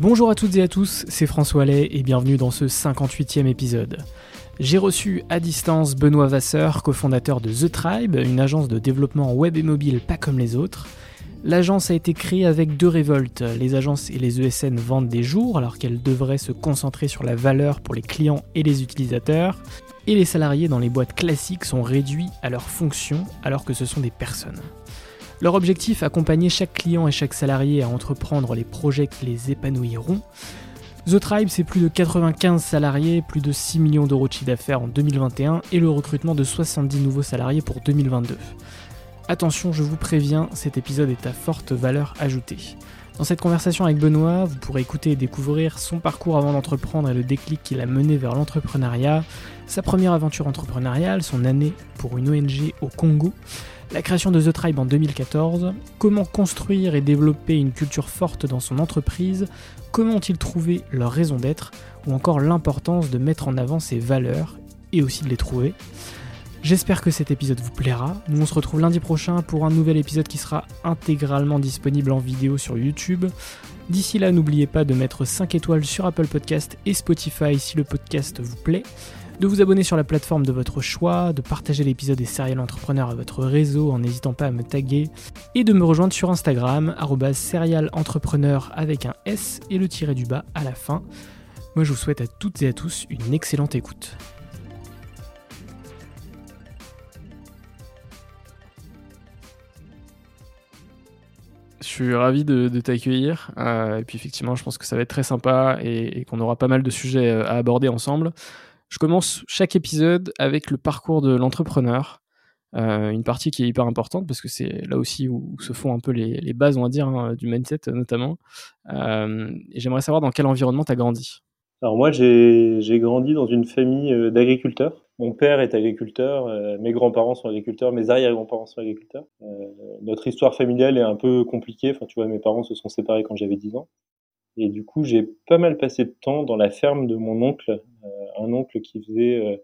Bonjour à toutes et à tous, c'est François Lay et bienvenue dans ce 58e épisode. J'ai reçu à distance Benoît Vasseur, cofondateur de The Tribe, une agence de développement web et mobile pas comme les autres. L'agence a été créée avec deux révoltes. Les agences et les ESN vendent des jours alors qu'elles devraient se concentrer sur la valeur pour les clients et les utilisateurs. Et les salariés dans les boîtes classiques sont réduits à leur fonction alors que ce sont des personnes. Leur objectif, accompagner chaque client et chaque salarié à entreprendre les projets qui les épanouiront. The Tribe, c'est plus de 95 salariés, plus de 6 millions d'euros de chiffre d'affaires en 2021 et le recrutement de 70 nouveaux salariés pour 2022. Attention, je vous préviens, cet épisode est à forte valeur ajoutée. Dans cette conversation avec Benoît, vous pourrez écouter et découvrir son parcours avant d'entreprendre et le déclic qui l'a mené vers l'entrepreneuriat, sa première aventure entrepreneuriale, son année pour une ONG au Congo, la création de The Tribe en 2014, comment construire et développer une culture forte dans son entreprise, comment ont-ils trouvé leur raison d'être, ou encore l'importance de mettre en avant ses valeurs et aussi de les trouver. J'espère que cet épisode vous plaira. Nous on se retrouve lundi prochain pour un nouvel épisode qui sera intégralement disponible en vidéo sur YouTube. D'ici là, n'oubliez pas de mettre 5 étoiles sur Apple Podcast et Spotify si le podcast vous plaît de vous abonner sur la plateforme de votre choix, de partager l'épisode des Serial Entrepreneurs à votre réseau en n'hésitant pas à me taguer, et de me rejoindre sur Instagram, serialentrepreneur avec un S et le tiré du bas à la fin. Moi je vous souhaite à toutes et à tous une excellente écoute. Je suis ravi de, t'accueillir. Euh, et puis effectivement, je pense que ça va être très sympa et qu'on aura pas mal de sujets euh, à aborder ensemble. Je commence chaque épisode avec le parcours de l'entrepreneur. Euh, une partie qui est hyper importante parce que c'est là aussi où, se font un peu les, bases, on va dire, hein, du mindset notamment. Euh, et j'aimerais savoir dans quel environnement tu as grandi. Alors moi, j'ai grandi dans une famille euh, d'agriculteurs. Mon père est agriculteur, mes grands-parents sont agriculteurs, mes arrière-grands-parents sont agriculteurs. notre histoire familiale est un peu compliquée. Enfin, tu vois, mes parents se sont séparés quand j'avais 10 ans. Et du coup, j'ai pas mal passé de temps dans la ferme de mon oncle, euh, un oncle qui faisait euh,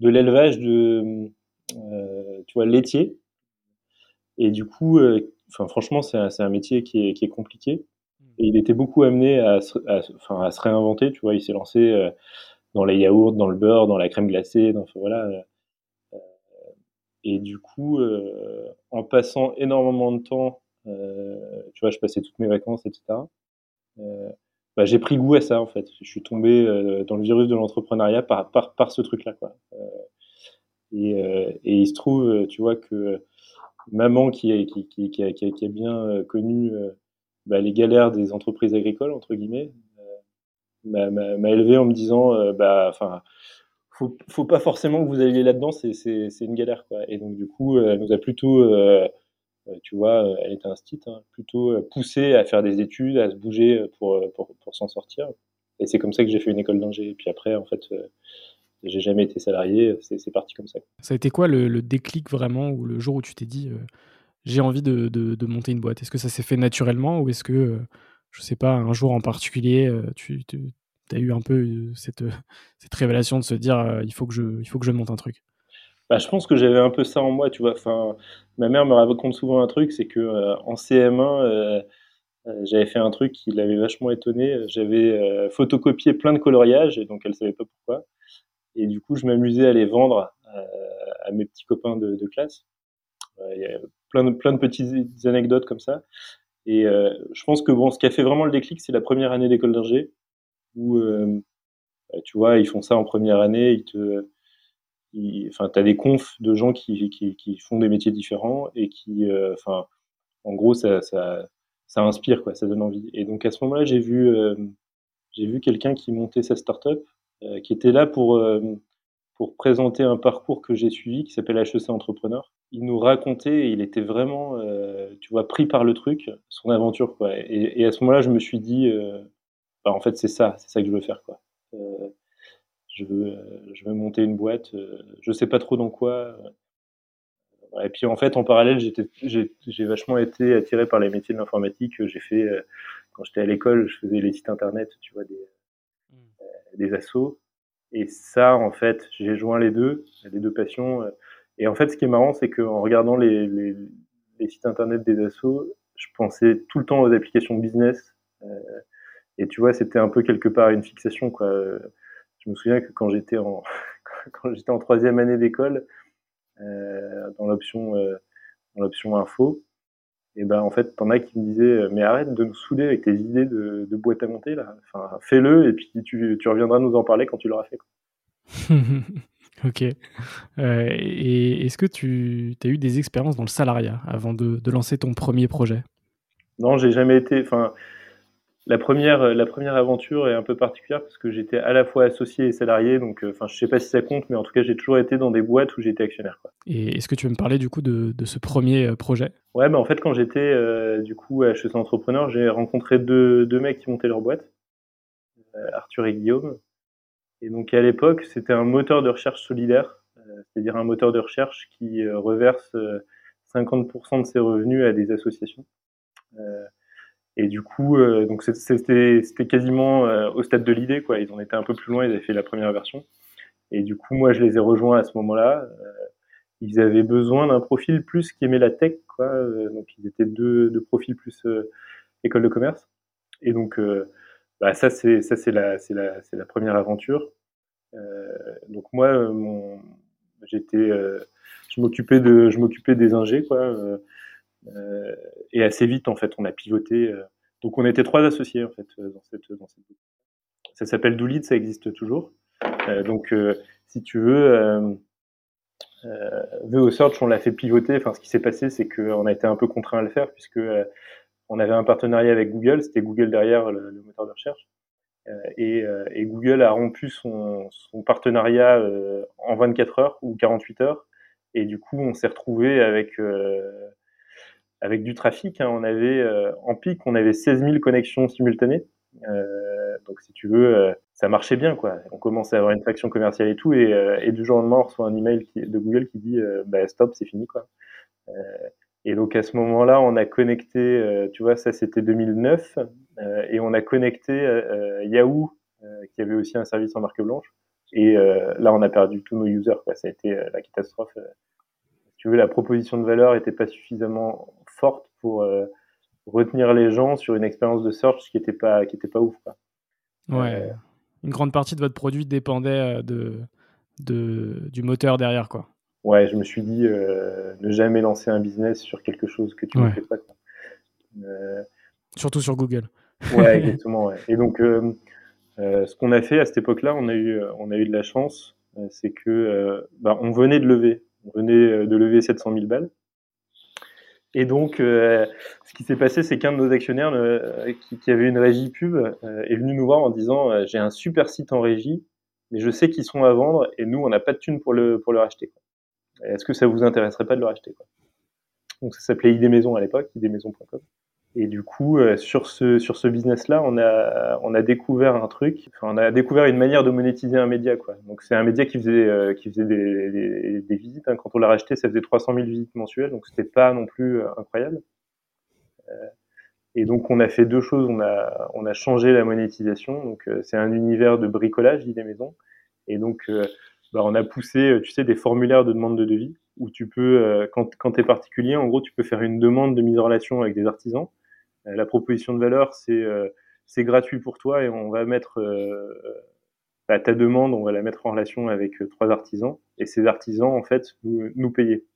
de l'élevage de, euh, tu vois, laitier. Et du coup, enfin, franchement, c'est un, un, métier qui est, qui est, compliqué. Mmh. Et il était beaucoup amené à, à, se réinventer. Tu vois, il s'est lancé dans les yaourts, dans le beurre, dans la crème glacée. Dans, voilà. Et du coup, en passant énormément de temps, tu vois, je passais toutes mes vacances, etc. Euh, bah, j'ai pris goût à ça en fait. Je suis tombé euh, dans le virus de l'entrepreneuriat par, par, par ce truc-là. Quoi. Euh, et, et, il se trouve, tu vois, que maman qui, qui, qui, qui, a, qui a, bien connu bah, les galères des entreprises agricoles, entre guillemets, m'a élevé en me disant, bah, enfin, faut, faut pas forcément que vous alliez là-dedans, c'est une galère, quoi. Et donc, du coup, elle nous a plutôt tu vois, elle était un stit, hein, plutôt poussée à faire des études, à se bouger pour, pour, pour s'en sortir. Et c'est comme ça que j'ai fait une école d'ingé. Et puis après, en fait, j'ai jamais été salarié, c'est parti comme ça. Ça a été quoi le, déclic vraiment, ou le jour où tu t'es dit j'ai envie de, de, monter une boîte? Est-ce que ça s'est fait naturellement, ou est-ce que, je sais pas, un jour en particulier, tu, tu as eu un peu cette, cette révélation de se dire il, faut que je, il faut que je monte un truc? Bah, je pense que j'avais un peu ça en moi, tu vois. Enfin, ma mère me raconte souvent un truc, c'est que en CM1, euh, j'avais fait un truc qui l'avait vachement étonné. J'avais euh, photocopié plein de coloriages, et donc elle savait pas pourquoi. Et du coup, je m'amusais à les vendre euh, à, mes petits copains de, de classe. Il y a plein de, plein de petites anecdotes comme ça. Et je pense que bon, ce qui a fait vraiment le déclic, c'est la première année d'école d'ingé, où bah, tu vois, ils font ça en première année, ils te, enfin, t'as des confs de gens qui, qui, qui, font des métiers différents et qui, enfin, en gros, ça, ça, inspire, quoi, ça donne envie. Et donc à ce moment-là, j'ai vu, euh, vu quelqu'un qui montait sa startup, euh, qui était là pour, euh, pour présenter un parcours que j'ai suivi, qui s'appelle HEC Entrepreneur. Il nous racontait, il était vraiment, tu vois, pris par le truc, son aventure, quoi. Et, à ce moment-là, je me suis dit, bah, en fait, c'est ça, c'est ça que je veux faire, quoi. Je veux, je veux monter une boîte. je sais pas trop dans quoi. Et puis en fait, en parallèle, j'ai vachement été attiré par les métiers de l'informatique. J'ai fait, euh, quand j'étais à l'école, je faisais les sites internet, tu vois, des, euh, des assos. Et ça, en fait, j'ai joint les deux, les deux passions. Euh. Et en fait, ce qui est marrant, c'est qu'en regardant les, les, les, sites internet des assos, je pensais tout le temps aux applications business. et tu vois, c'était un peu quelque part une fixation, quoi. Je me souviens que quand j'étais en, quand j'étais en troisième année d'école, euh, dans l'option euh, dans l'option info, et ben en fait, t'en as qui me disaient euh, mais arrête de nous souder avec tes idées de, de boîte à monter là. Enfin, fais-le et puis tu, tu, reviendras nous en parler quand tu l'auras fait. ok. Euh, et est-ce que tu as eu des expériences dans le salariat avant de, de lancer ton premier projet? Non, j'ai jamais été. Enfin, la première, euh, la première aventure est un peu particulière parce que j'étais à la fois associé et salarié, donc euh, enfin je sais pas si ça compte, mais en tout cas j'ai toujours été dans des boîtes où j'étais actionnaire. Quoi. Et est-ce que tu veux me parler du coup de, de ce premier euh, projet? Ouais, bah en fait quand j'étais du coup à HEC Entrepreneur, j'ai rencontré deux, deux mecs qui montaient leur boîte, Arthur et Guillaume. Et donc à l'époque c'était un moteur de recherche solidaire, c'est-à-dire un moteur de recherche qui reverse 50% de ses revenus à des associations. Et du coup, euh, donc c'était quasiment euh, au stade de l'idée, quoi. Ils en étaient un peu plus loin, ils avaient fait la première version. Et du coup, moi, je les ai rejoints à ce moment-là. Euh, ils avaient besoin d'un profil plus qui aimait la tech, quoi. donc ils étaient deux, deux profils plus école de commerce. Et donc, bah, ça c'est ça c'est la c'est la c'est la première aventure. donc moi, mon j'étais je m'occupais de je m'occupais des ingés, quoi euh, et assez vite, en fait, on a pivoté. Euh, donc, on était trois associés, en fait, euh, dans cette, dans Ça s'appelle Doolid, ça existe toujours. donc, si tu veux, euh, VO Search, on l'a fait pivoter. Enfin, ce qui s'est passé, c'est qu'on a été un peu contraint à le faire puisque on avait un partenariat avec Google. C'était Google derrière le, moteur de recherche. et, et, Google a rompu son, son partenariat en 24 heures ou 48 heures. Et du coup, on s'est retrouvé avec avec du trafic. Hein, on avait euh, en pic, on avait 16 000 connexions simultanées. Euh, donc si tu veux, euh, ça marchait bien quoi. On commençait à avoir une traction commerciale et tout, et, du jour au lendemain, on reçoit un email de Google qui dit bah, stop, c'est fini quoi. et donc à ce moment-là, on a connecté, tu vois, ça c'était 2009, et on a connecté Yahoo, qui avait aussi un service en marque blanche. Et là, on a perdu tous nos users. Ça a été la catastrophe. si tu veux, la proposition de valeur n'était pas suffisamment forte pour euh, retenir les gens sur une expérience de search qui n'était pas, qui était pas ouf. Quoi. Ouais. Euh, une grande partie de votre produit dépendait euh, de, de, du moteur derrière. Quoi. Ouais, je me suis dit, ne jamais lancer un business sur quelque chose que tu ne fais pas. Surtout sur Google. Ouais, exactement. Ouais. Et donc, ce qu'on a fait à cette époque-là, on, a eu, on a eu de la chance, c'est que bah, on venait de lever. On venait de lever 700 000 balles. Et donc, euh, ce qui s'est passé, c'est qu'un de nos actionnaires euh, qui, avait une régie pub euh, est venu nous voir en disant J'ai un super site en régie, mais je sais qu'ils sont à vendre et nous, on n'a pas de thunes pour le, pour le racheter. Est-ce que ça vous intéresserait pas de le racheter Donc ça s'appelait ID Maison à l'époque, idmaison.com. Et du coup, euh, sur ce sur ce business-là, on a on a découvert un truc. Enfin, on a découvert une manière de monétiser un média, quoi. Donc c'est un média qui faisait euh, qui faisait des, des, visites. Hein. Quand on l'a racheté, ça faisait 300 000 visites mensuelles, donc c'était pas non plus euh, incroyable. et donc on a fait deux choses. On a on a changé la monétisation. Donc c'est un univers de bricolage des maisons. Et donc bah, on a poussé, tu sais, des formulaires de demande de devis où tu peux, quand, quand tu es particulier, en gros, tu peux faire une demande de mise en relation avec des artisans. Euh, la proposition de valeur, c'est euh, c'est gratuit pour toi et on va mettre euh, bah, ta demande, on va la mettre en relation avec trois artisans et ces artisans en fait nous, nous payer.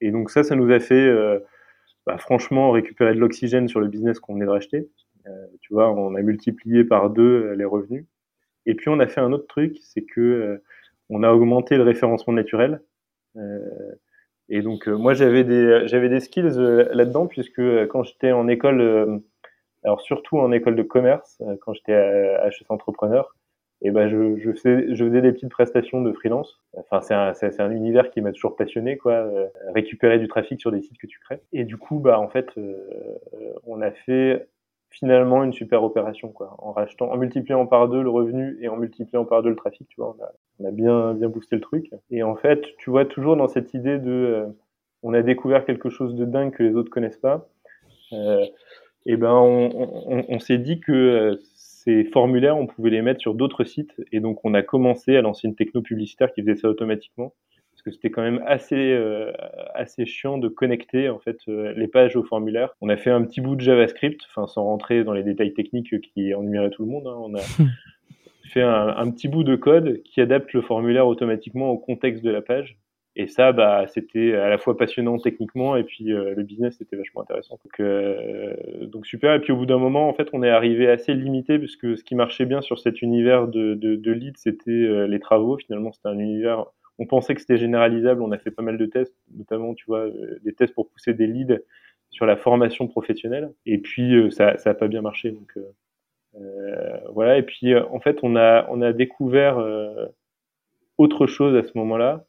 Et donc ça, ça nous a fait bah, franchement récupérer de l'oxygène sur le business qu'on venait de racheter. tu vois, on a multiplié par deux les revenus. Et puis on a fait un autre truc, c'est que on a augmenté le référencement naturel. Et donc, euh, moi, j'avais des, j'avais des skills euh, là-dedans, puisque euh, quand j'étais en école, alors surtout en école de commerce, quand j'étais à HEC Entrepreneur, et ben je, je, faisais, je faisais des petites prestations de freelance. Enfin, c'est un, c'est, un univers qui m'a toujours passionné, quoi. récupérer du trafic sur des sites que tu crées. Et du coup, bah, en fait, on a fait finalement une super opération, quoi. En rachetant, en multipliant par deux le revenu et en multipliant par deux le trafic, tu vois, on a, bien, bien boosté le truc. Et en fait, tu vois, toujours dans cette idée de, euh, on a découvert quelque chose de dingue que les autres connaissent pas. Euh, et ben, on s'est dit que euh, ces formulaires, on pouvait les mettre sur d'autres sites. Et donc, on a commencé à lancer une techno publicitaire qui faisait ça automatiquement. Que c'était quand même assez, euh, assez chiant de connecter en fait les pages au formulaire. On a fait un petit bout de JavaScript, enfin sans rentrer dans les détails techniques qui ennuieraient tout le monde. Hein. On a fait un, petit bout de code qui adapte le formulaire automatiquement au contexte de la page. Et ça, bah, c'était à la fois passionnant techniquement et puis euh, le business était vachement intéressant. Donc, euh, donc super. Et puis au bout d'un moment, en fait, on est arrivé assez limité puisque ce qui marchait bien sur cet univers de, de, de lead, c'était euh, les travaux. Finalement, c'était un univers. On pensait que c'était généralisable. On a fait pas mal de tests, notamment, tu vois, des tests pour pousser des leads sur la formation professionnelle. Et puis ça, ça a pas bien marché. Donc euh, voilà. Et puis euh, en fait, on a on a découvert euh, autre chose à ce moment-là.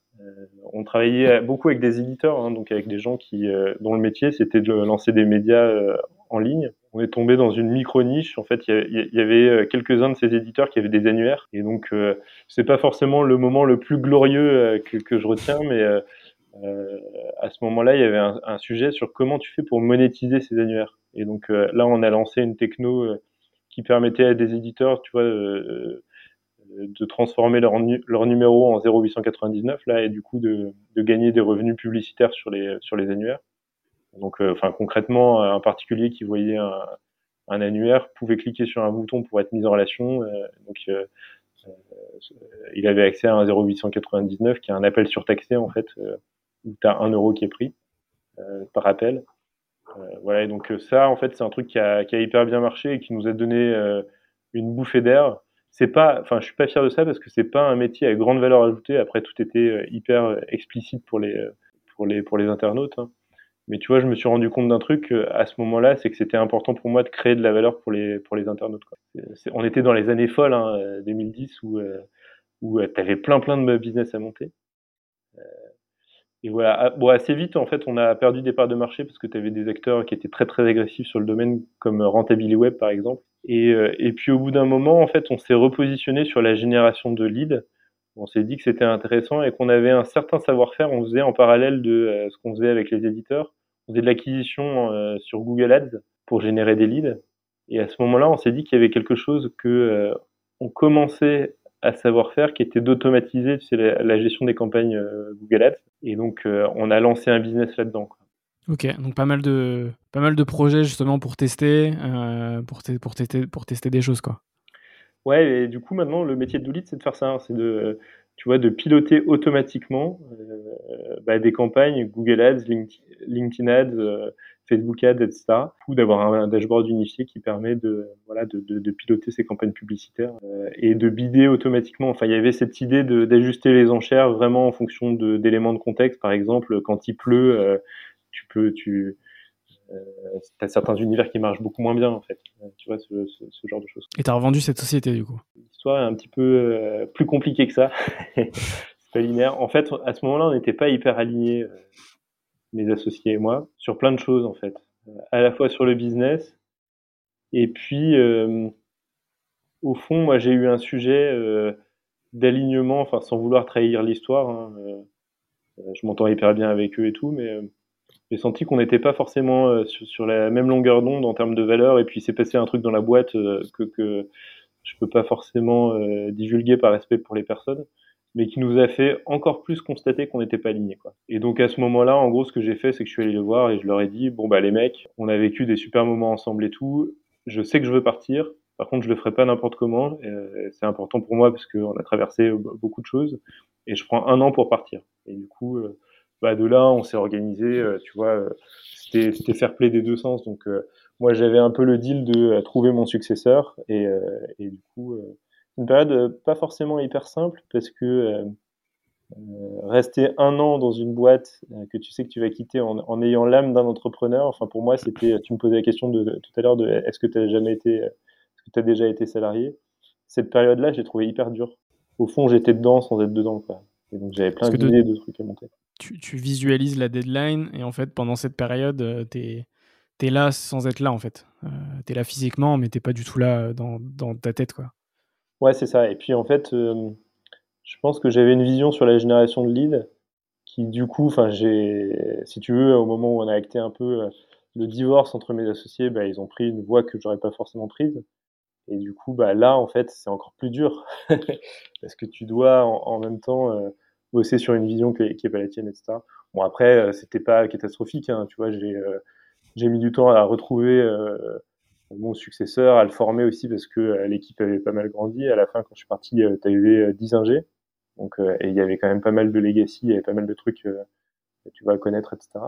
on travaillait beaucoup avec des éditeurs, hein, donc avec des gens qui dont le métier c'était de lancer des médias en ligne. On est tombé dans une micro niche. En fait, il y avait quelques-uns de ces éditeurs qui avaient des annuaires, et donc euh, c'est pas forcément le moment le plus glorieux que, que, je retiens, mais euh, à ce moment-là, il y avait un, sujet sur comment tu fais pour monétiser ces annuaires. Et donc là, on a lancé une techno qui permettait à des éditeurs, tu vois, euh, de transformer leur, leur numéro en 0,899 là et du coup de, de, gagner des revenus publicitaires sur les sur les annuaires. Donc, euh, enfin concrètement, un particulier qui voyait un, un, annuaire pouvait cliquer sur un bouton pour être mis en relation. Euh, donc, euh, il avait accès à un 0,899 qui est un appel surtaxé en fait, où tu as un euro qui est pris par appel. Euh, voilà, et donc euh, ça, en fait, c'est un truc qui a, qui a, hyper bien marché et qui nous a donné euh, une bouffée d'air. C'est pas, enfin, je suis pas fier de ça parce que c'est pas un métier à grande valeur ajoutée. Après, tout était hyper explicite pour les, pour les, pour les internautes. Hein. Mais tu vois, je me suis rendu compte d'un truc à ce moment-là, c'est que c'était important pour moi de créer de la valeur pour les, pour les internautes. Quoi. on était dans les années folles, hein, 2010, où, où tu avais plein plein de business à monter. Et voilà, ah, bon, assez vite, en fait, on a perdu des parts de marché parce que tu avais des acteurs qui étaient très très agressifs sur le domaine, comme Rentability Web par exemple. Et, euh, et puis au bout d'un moment, en fait, on s'est repositionné sur la génération de leads. On s'est dit que c'était intéressant et qu'on avait un certain savoir-faire. On faisait en parallèle de euh, ce qu'on faisait avec les éditeurs. On faisait de l'acquisition euh, sur Google Ads pour générer des leads. Et à ce moment-là, on s'est dit qu'il y avait quelque chose que on commençait à savoir faire qui était d'automatiser tu sais, la, gestion des campagnes euh, Google Ads. Et donc, euh, on a lancé un business là-dedans. Ok, donc pas mal de, pas mal de projets justement pour tester, euh, pour, pour, tester, pour tester des choses. Quoi. Ouais, et du coup, maintenant, le métier de Doulit, c'est de faire ça. Hein. c'est de, tu vois, de piloter automatiquement bah, des campagnes Google Ads, LinkedIn Ads, Facebook Ads, etc. Ou d'avoir un, dashboard unifié qui permet de, voilà, de, de, de piloter ces campagnes publicitaires euh, et de bider automatiquement. Enfin, il y avait cette idée d'ajuster les enchères vraiment en fonction d'éléments de, contexte. Par exemple, quand il pleut, euh, tu peux, tu, euh, as certains univers qui marchent beaucoup moins bien en fait. Tu vois ce, ce, ce genre de choses. Et t'as revendu cette société du coup L'histoire est un petit peu euh, plus compliquée que ça. c'est pas linéaire. En fait, à ce moment-là, on n'était pas hyper alignés mes associés et moi, sur plein de choses en fait. À la fois sur le business, et puis au fond, moi j'ai eu un sujet d'alignement, enfin sans vouloir trahir l'histoire. Hein, je m'entends hyper bien avec eux et tout, mais j'ai senti qu'on n'était pas forcément sur, la même longueur d'onde en termes de valeur, et puis s'est passé un truc dans la boîte que, que je peux pas forcément divulguer par respect pour les personnes mais qui nous a fait encore plus constater qu'on n'était pas alignés. Quoi. Et donc à ce moment-là, en gros, ce que j'ai fait, c'est que je suis allé les voir et je leur ai dit, bon bah les mecs, on a vécu des super moments ensemble et tout, je sais que je veux partir, par contre je le ferai pas n'importe comment, euh, c'est important pour moi parce qu'on a traversé beaucoup de choses, et je prends un an pour partir. Et du coup, euh, bah, de là, on s'est organisé, euh, tu vois, c'était fair play des deux sens, donc moi j'avais un peu le deal de trouver mon successeur, et, et du coup une période euh, pas forcément hyper simple parce que euh, euh, rester un an dans une boîte que tu sais que tu vas quitter en, ayant l'âme d'un entrepreneur, enfin pour moi c'était, tu me posais la question de, tout à l'heure de est-ce que tu as jamais été, est-ce que tu as déjà été salarié? Cette période-là, j'ai trouvé hyper dur. Au fond, j'étais dedans sans être dedans, quoi. Et donc j'avais plein d'idées, de... trucs à monter. Tu, visualises la deadline et en fait pendant cette période, tu es, là sans être là en fait. tu es là physiquement, mais t'es pas du tout là dans, dans ta tête, quoi. Ouais, c'est ça. Et puis en fait, euh, je pense que j'avais une vision sur la génération de lead qui, du coup, j'ai, si tu veux, au moment où on a acté un peu euh, le divorce entre mes associés, bah, ils ont pris une voie que j'aurais pas forcément prise. Et du coup, bah, là, en fait, c'est encore plus dur parce que tu dois en, même temps euh, bosser sur une vision qui est, pas la tienne, etc. Bon, après, c'était pas catastrophique. Hein, tu vois, j'ai j'ai mis du temps à retrouver mon successeur, à le former aussi parce que euh, l'équipe avait pas mal grandi. À la fin, quand je suis parti, tu avais 10 ingés. Donc, euh, et il y avait quand même pas mal de legacy, il y avait pas mal de trucs euh, que tu vas connaître, etc.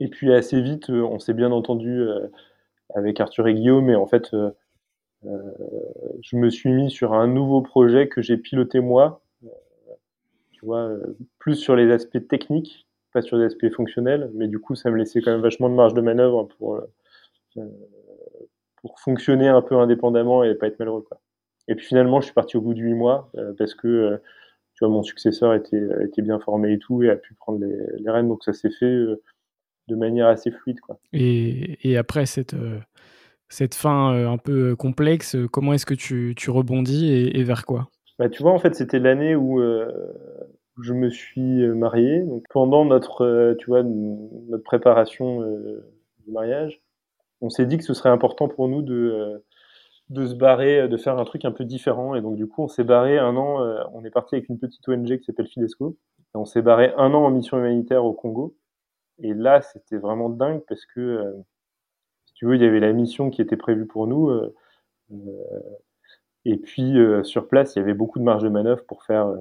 Et puis assez vite, on s'est bien entendu avec Arthur et Guillaume, mais en fait, je me suis mis sur un nouveau projet que j'ai piloté moi, tu vois, plus sur les aspects techniques, pas sur les aspects fonctionnels, mais du coup, ça me laissait quand même vachement de marge de manœuvre pour pour fonctionner un peu indépendamment et pas être malheureux. Quoi. Et puis finalement, je suis parti au bout de huit mois euh, parce que euh, tu vois, mon successeur était, était bien formé et tout et a pu prendre les, rênes. Donc ça s'est fait euh, de manière assez fluide. Et après cette, cette fin un peu complexe, comment est-ce que tu, tu rebondis et, vers quoi? Bah, Tu vois, en fait, c'était l'année où, où, je me suis marié. Donc pendant notre, tu vois, notre préparation du mariage, on s'est dit que ce serait important pour nous de, euh, de se barrer, de faire un truc un peu différent. Et donc, du coup, on s'est barré un an, euh, on est parti avec une petite ONG qui s'appelle Fidesco. Et on s'est barré un an en mission humanitaire au Congo. Et là, c'était vraiment dingue parce que, euh, si tu veux, il y avait la mission qui était prévue pour nous. Et puis, sur place, il y avait beaucoup de marge de manœuvre pour faire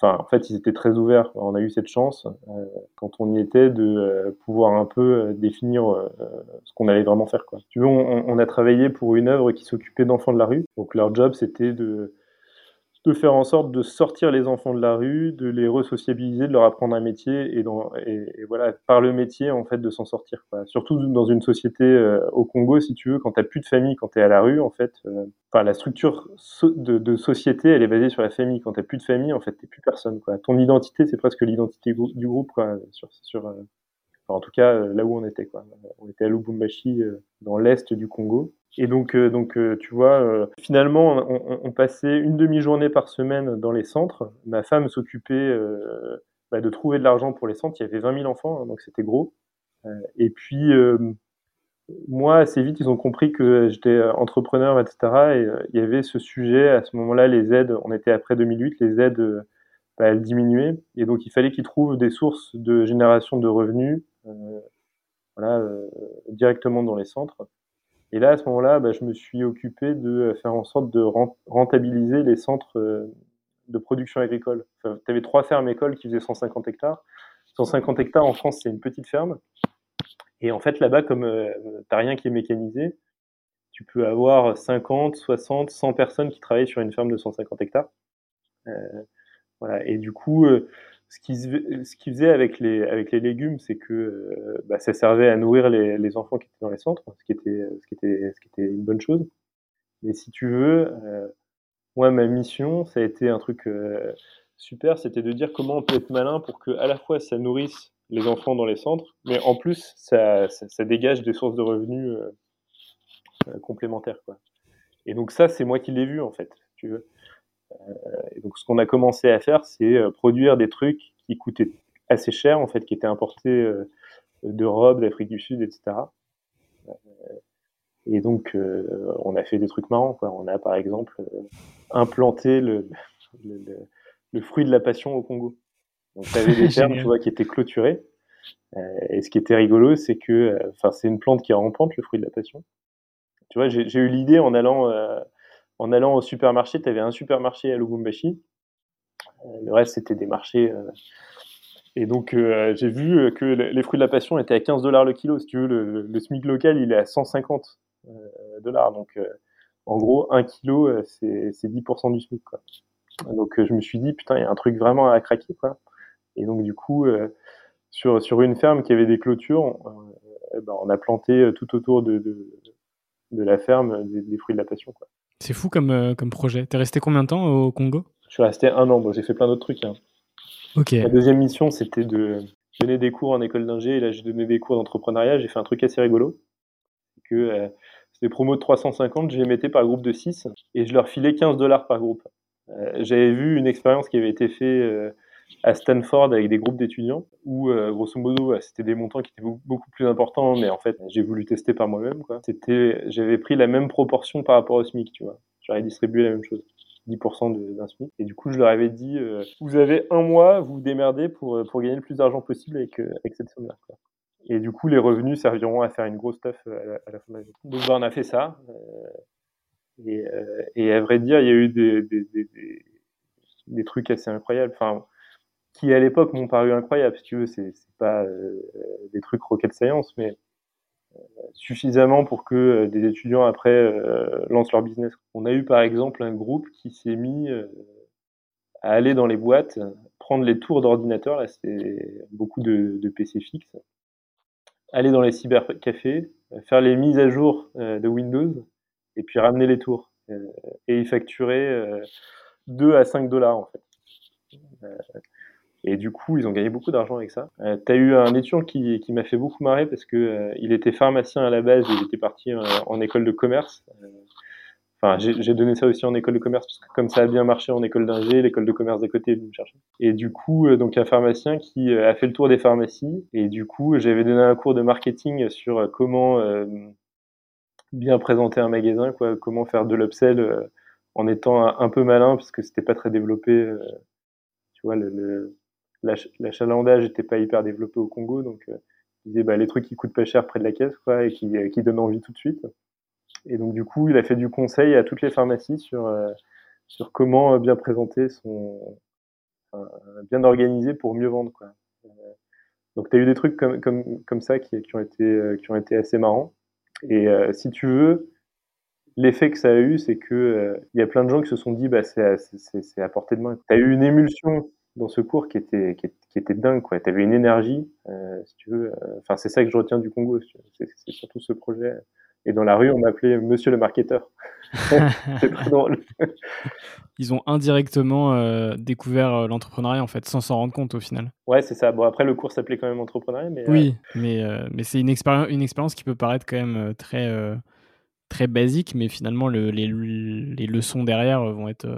Enfin, en fait, ils étaient très ouverts. On a eu cette chance, euh, quand on y était, de euh, pouvoir un peu euh, définir ce qu'on allait vraiment faire. Quoi. Tu veux, on, on, a travaillé pour une œuvre qui s'occupait d'enfants de la rue. Donc leur job, c'était de de faire en sorte de sortir les enfants de la rue, de les resociabiliser, de leur apprendre un métier et, voilà, par le métier, en fait, de s'en sortir. Quoi. Surtout dans une société euh, au Congo, si tu veux, quand tu n'as plus de famille, quand tu es à la rue, en fait, euh, enfin, la structure de, société, elle est basée sur la famille. Quand tu n'as plus de famille, en fait, tu plus personne. Quoi. Ton identité, c'est presque l'identité du groupe, quoi, sur, sur, euh, en tout cas, là où on était. Quoi. On était à Lubumbashi, dans l'est du Congo. Et donc, euh, donc euh, tu vois, euh, finalement, on, passait une demi-journée par semaine dans les centres. Ma femme s'occupait bah, de trouver de l'argent pour les centres. Il y avait 20 000 enfants, hein, donc c'était gros. et puis, moi, assez vite, ils ont compris que j'étais entrepreneur, etc. Et il y avait ce sujet, à ce moment-là, les aides, on était après 2008, les aides, bah, elles diminuaient. Et donc, il fallait qu'ils trouvent des sources de génération de revenus voilà, directement dans les centres. Et là, à ce moment-là, bah, je me suis occupé de faire en sorte de rentabiliser les centres euh, de production agricole. tu avais trois fermes écoles qui faisaient 150 hectares. 150 hectares en France, c'est une petite ferme. Et en fait, là-bas, comme euh, tu n'as rien qui est mécanisé, tu peux avoir 50, 60, 100 personnes qui travaillent sur une ferme de 150 hectares. Euh, voilà. Et du coup, ce qu'ils faisaient avec les, légumes, c'est que euh, bah, ça servait à nourrir les, enfants qui étaient dans les centres, ce qui était, une bonne chose. Mais si tu veux, euh, moi, ma mission, ça a été un truc euh, super, c'était de dire comment on peut être malin pour que à la fois ça nourrisse les enfants dans les centres, mais en plus, ça, dégage des sources de revenus complémentaires. Et donc ça, c'est moi qui l'ai vu en fait. Tu veux. Et donc ce qu'on a commencé à faire, c'est produire des trucs qui coûtaient assez cher en fait, qui étaient importés d'Europe, d'Afrique du Sud, etc. Et donc, euh, on a fait des trucs marrants. Quoi. On a, par exemple, euh, implanté le, le, le, fruit de la passion au Congo. Donc, tu avais des fermes, tu vois, qui étaient clôturées. Euh, et ce qui était rigolo, c'est que, enfin, c'est une plante qui rampante, le fruit de la passion. Tu vois, j'ai eu l'idée en allant, en allant au supermarché. Tu avais un supermarché à Lubumbashi. le reste, c'était des marchés et donc, euh, j'ai vu euh, que les fruits de la passion étaient à 15 dollars le kilo. Si tu veux, le, SMIC local, il est à 150 euh, dollars. Donc, en gros, un kilo, c'est 10% du SMIC. Quoi. Donc, je me suis dit, putain, il y a un truc vraiment à craquer. Quoi. Et donc, du coup, sur, sur une ferme qui avait des clôtures, eh ben, on a planté tout autour de, de la ferme des, fruits de la passion. C'est fou comme, comme projet. T'es resté combien de temps au Congo? Je suis resté un an. Bon, j'ai fait plein d'autres trucs. Hein. La deuxième mission, c'était de donner des cours en école d'ingé. Et là, j'ai donné des cours d'entrepreneuriat. J'ai fait un truc assez rigolo. Que euh, c'était des promos de 350, je les mettais par groupe de 6 et je leur filais 15 dollars par groupe. Euh, j'avais vu une expérience qui avait été faite euh, à Stanford avec des groupes d'étudiants où, grosso modo, c'était des montants qui étaient beaucoup plus importants, mais en fait, j'ai voulu tester par moi-même. J'avais pris la même proportion par rapport au SMIC, tu vois. J'aurais distribué la même chose. 10% d'un SMIC. Et du coup, je leur avais dit, euh, vous avez un mois, vous démerdez pour, euh, pour gagner le plus d'argent possible avec, euh, avec cette somme-là. Et du coup, les revenus serviront à faire une grosse stuff à la, fin de la vie. Donc, bah, on a fait ça. et, et, à vrai dire, il y a eu des, des, des, des trucs assez incroyables. Enfin, qui à l'époque m'ont paru incroyables, si tu veux. C'est pas des trucs rocket science, mais suffisamment pour que euh, des étudiants après euh, lancent leur business. On a eu par exemple un groupe qui s'est mis euh, à aller dans les boîtes, prendre les tours d'ordinateur, là c'est beaucoup de, de, PC fixes, aller dans les cybercafés, faire les mises à jour de Windows et puis ramener les tours et y facturer 2 à 5 dollars en fait. Et du coup, ils ont gagné beaucoup d'argent avec ça. Euh, tu as eu un étudiant qui, qui m'a fait beaucoup marrer parce que euh, il était pharmacien à la base il était parti euh, en école de commerce. Euh, enfin, j'ai donné ça aussi en école de commerce parce que comme ça a bien marché en école d'ingé, l'école de commerce d'à côté est venue me chercher. Et du coup, donc un pharmacien qui a fait le tour des pharmacies. Et du coup, j'avais donné un cours de marketing sur comment bien présenter un magasin, quoi, comment faire de l'upsell en étant un, un, peu malin parce que c'était pas très développé. tu vois, le, le l'achalandage n'était pas hyper développé au Congo, donc euh, il disait bah, les trucs qui coûtent pas cher près de la caisse, quoi, et qui, euh, qui donnent envie tout de suite. Et donc du coup, il a fait du conseil à toutes les pharmacies sur euh, sur comment bien présenter son, bien organiser pour mieux vendre, quoi. Donc tu as eu des trucs comme, comme, comme ça qui, qui, ont été, qui ont été assez marrants. Et si tu veux, l'effet que ça a eu, c'est que il y a plein de gens qui se sont dit bah c'est à portée de main. Tu as eu une émulsion dans ce cours qui était, qui, était dingue, quoi. Tu avais une énergie, euh, si tu veux. Euh, enfin, c'est ça que je retiens du Congo, c'est surtout ce projet. Et dans la rue, on m'appelait Monsieur le marketeur. c'est très drôle. Ils ont indirectement euh, découvert l'entrepreneuriat, en fait, sans s'en rendre compte au final. Ouais, c'est ça. Bon, après, le cours s'appelait quand même entrepreneuriat. Mais, oui, mais, mais c'est une, expérience, une expérience qui peut paraître quand même très, très basique, mais finalement, le, les, les, leçons derrière vont être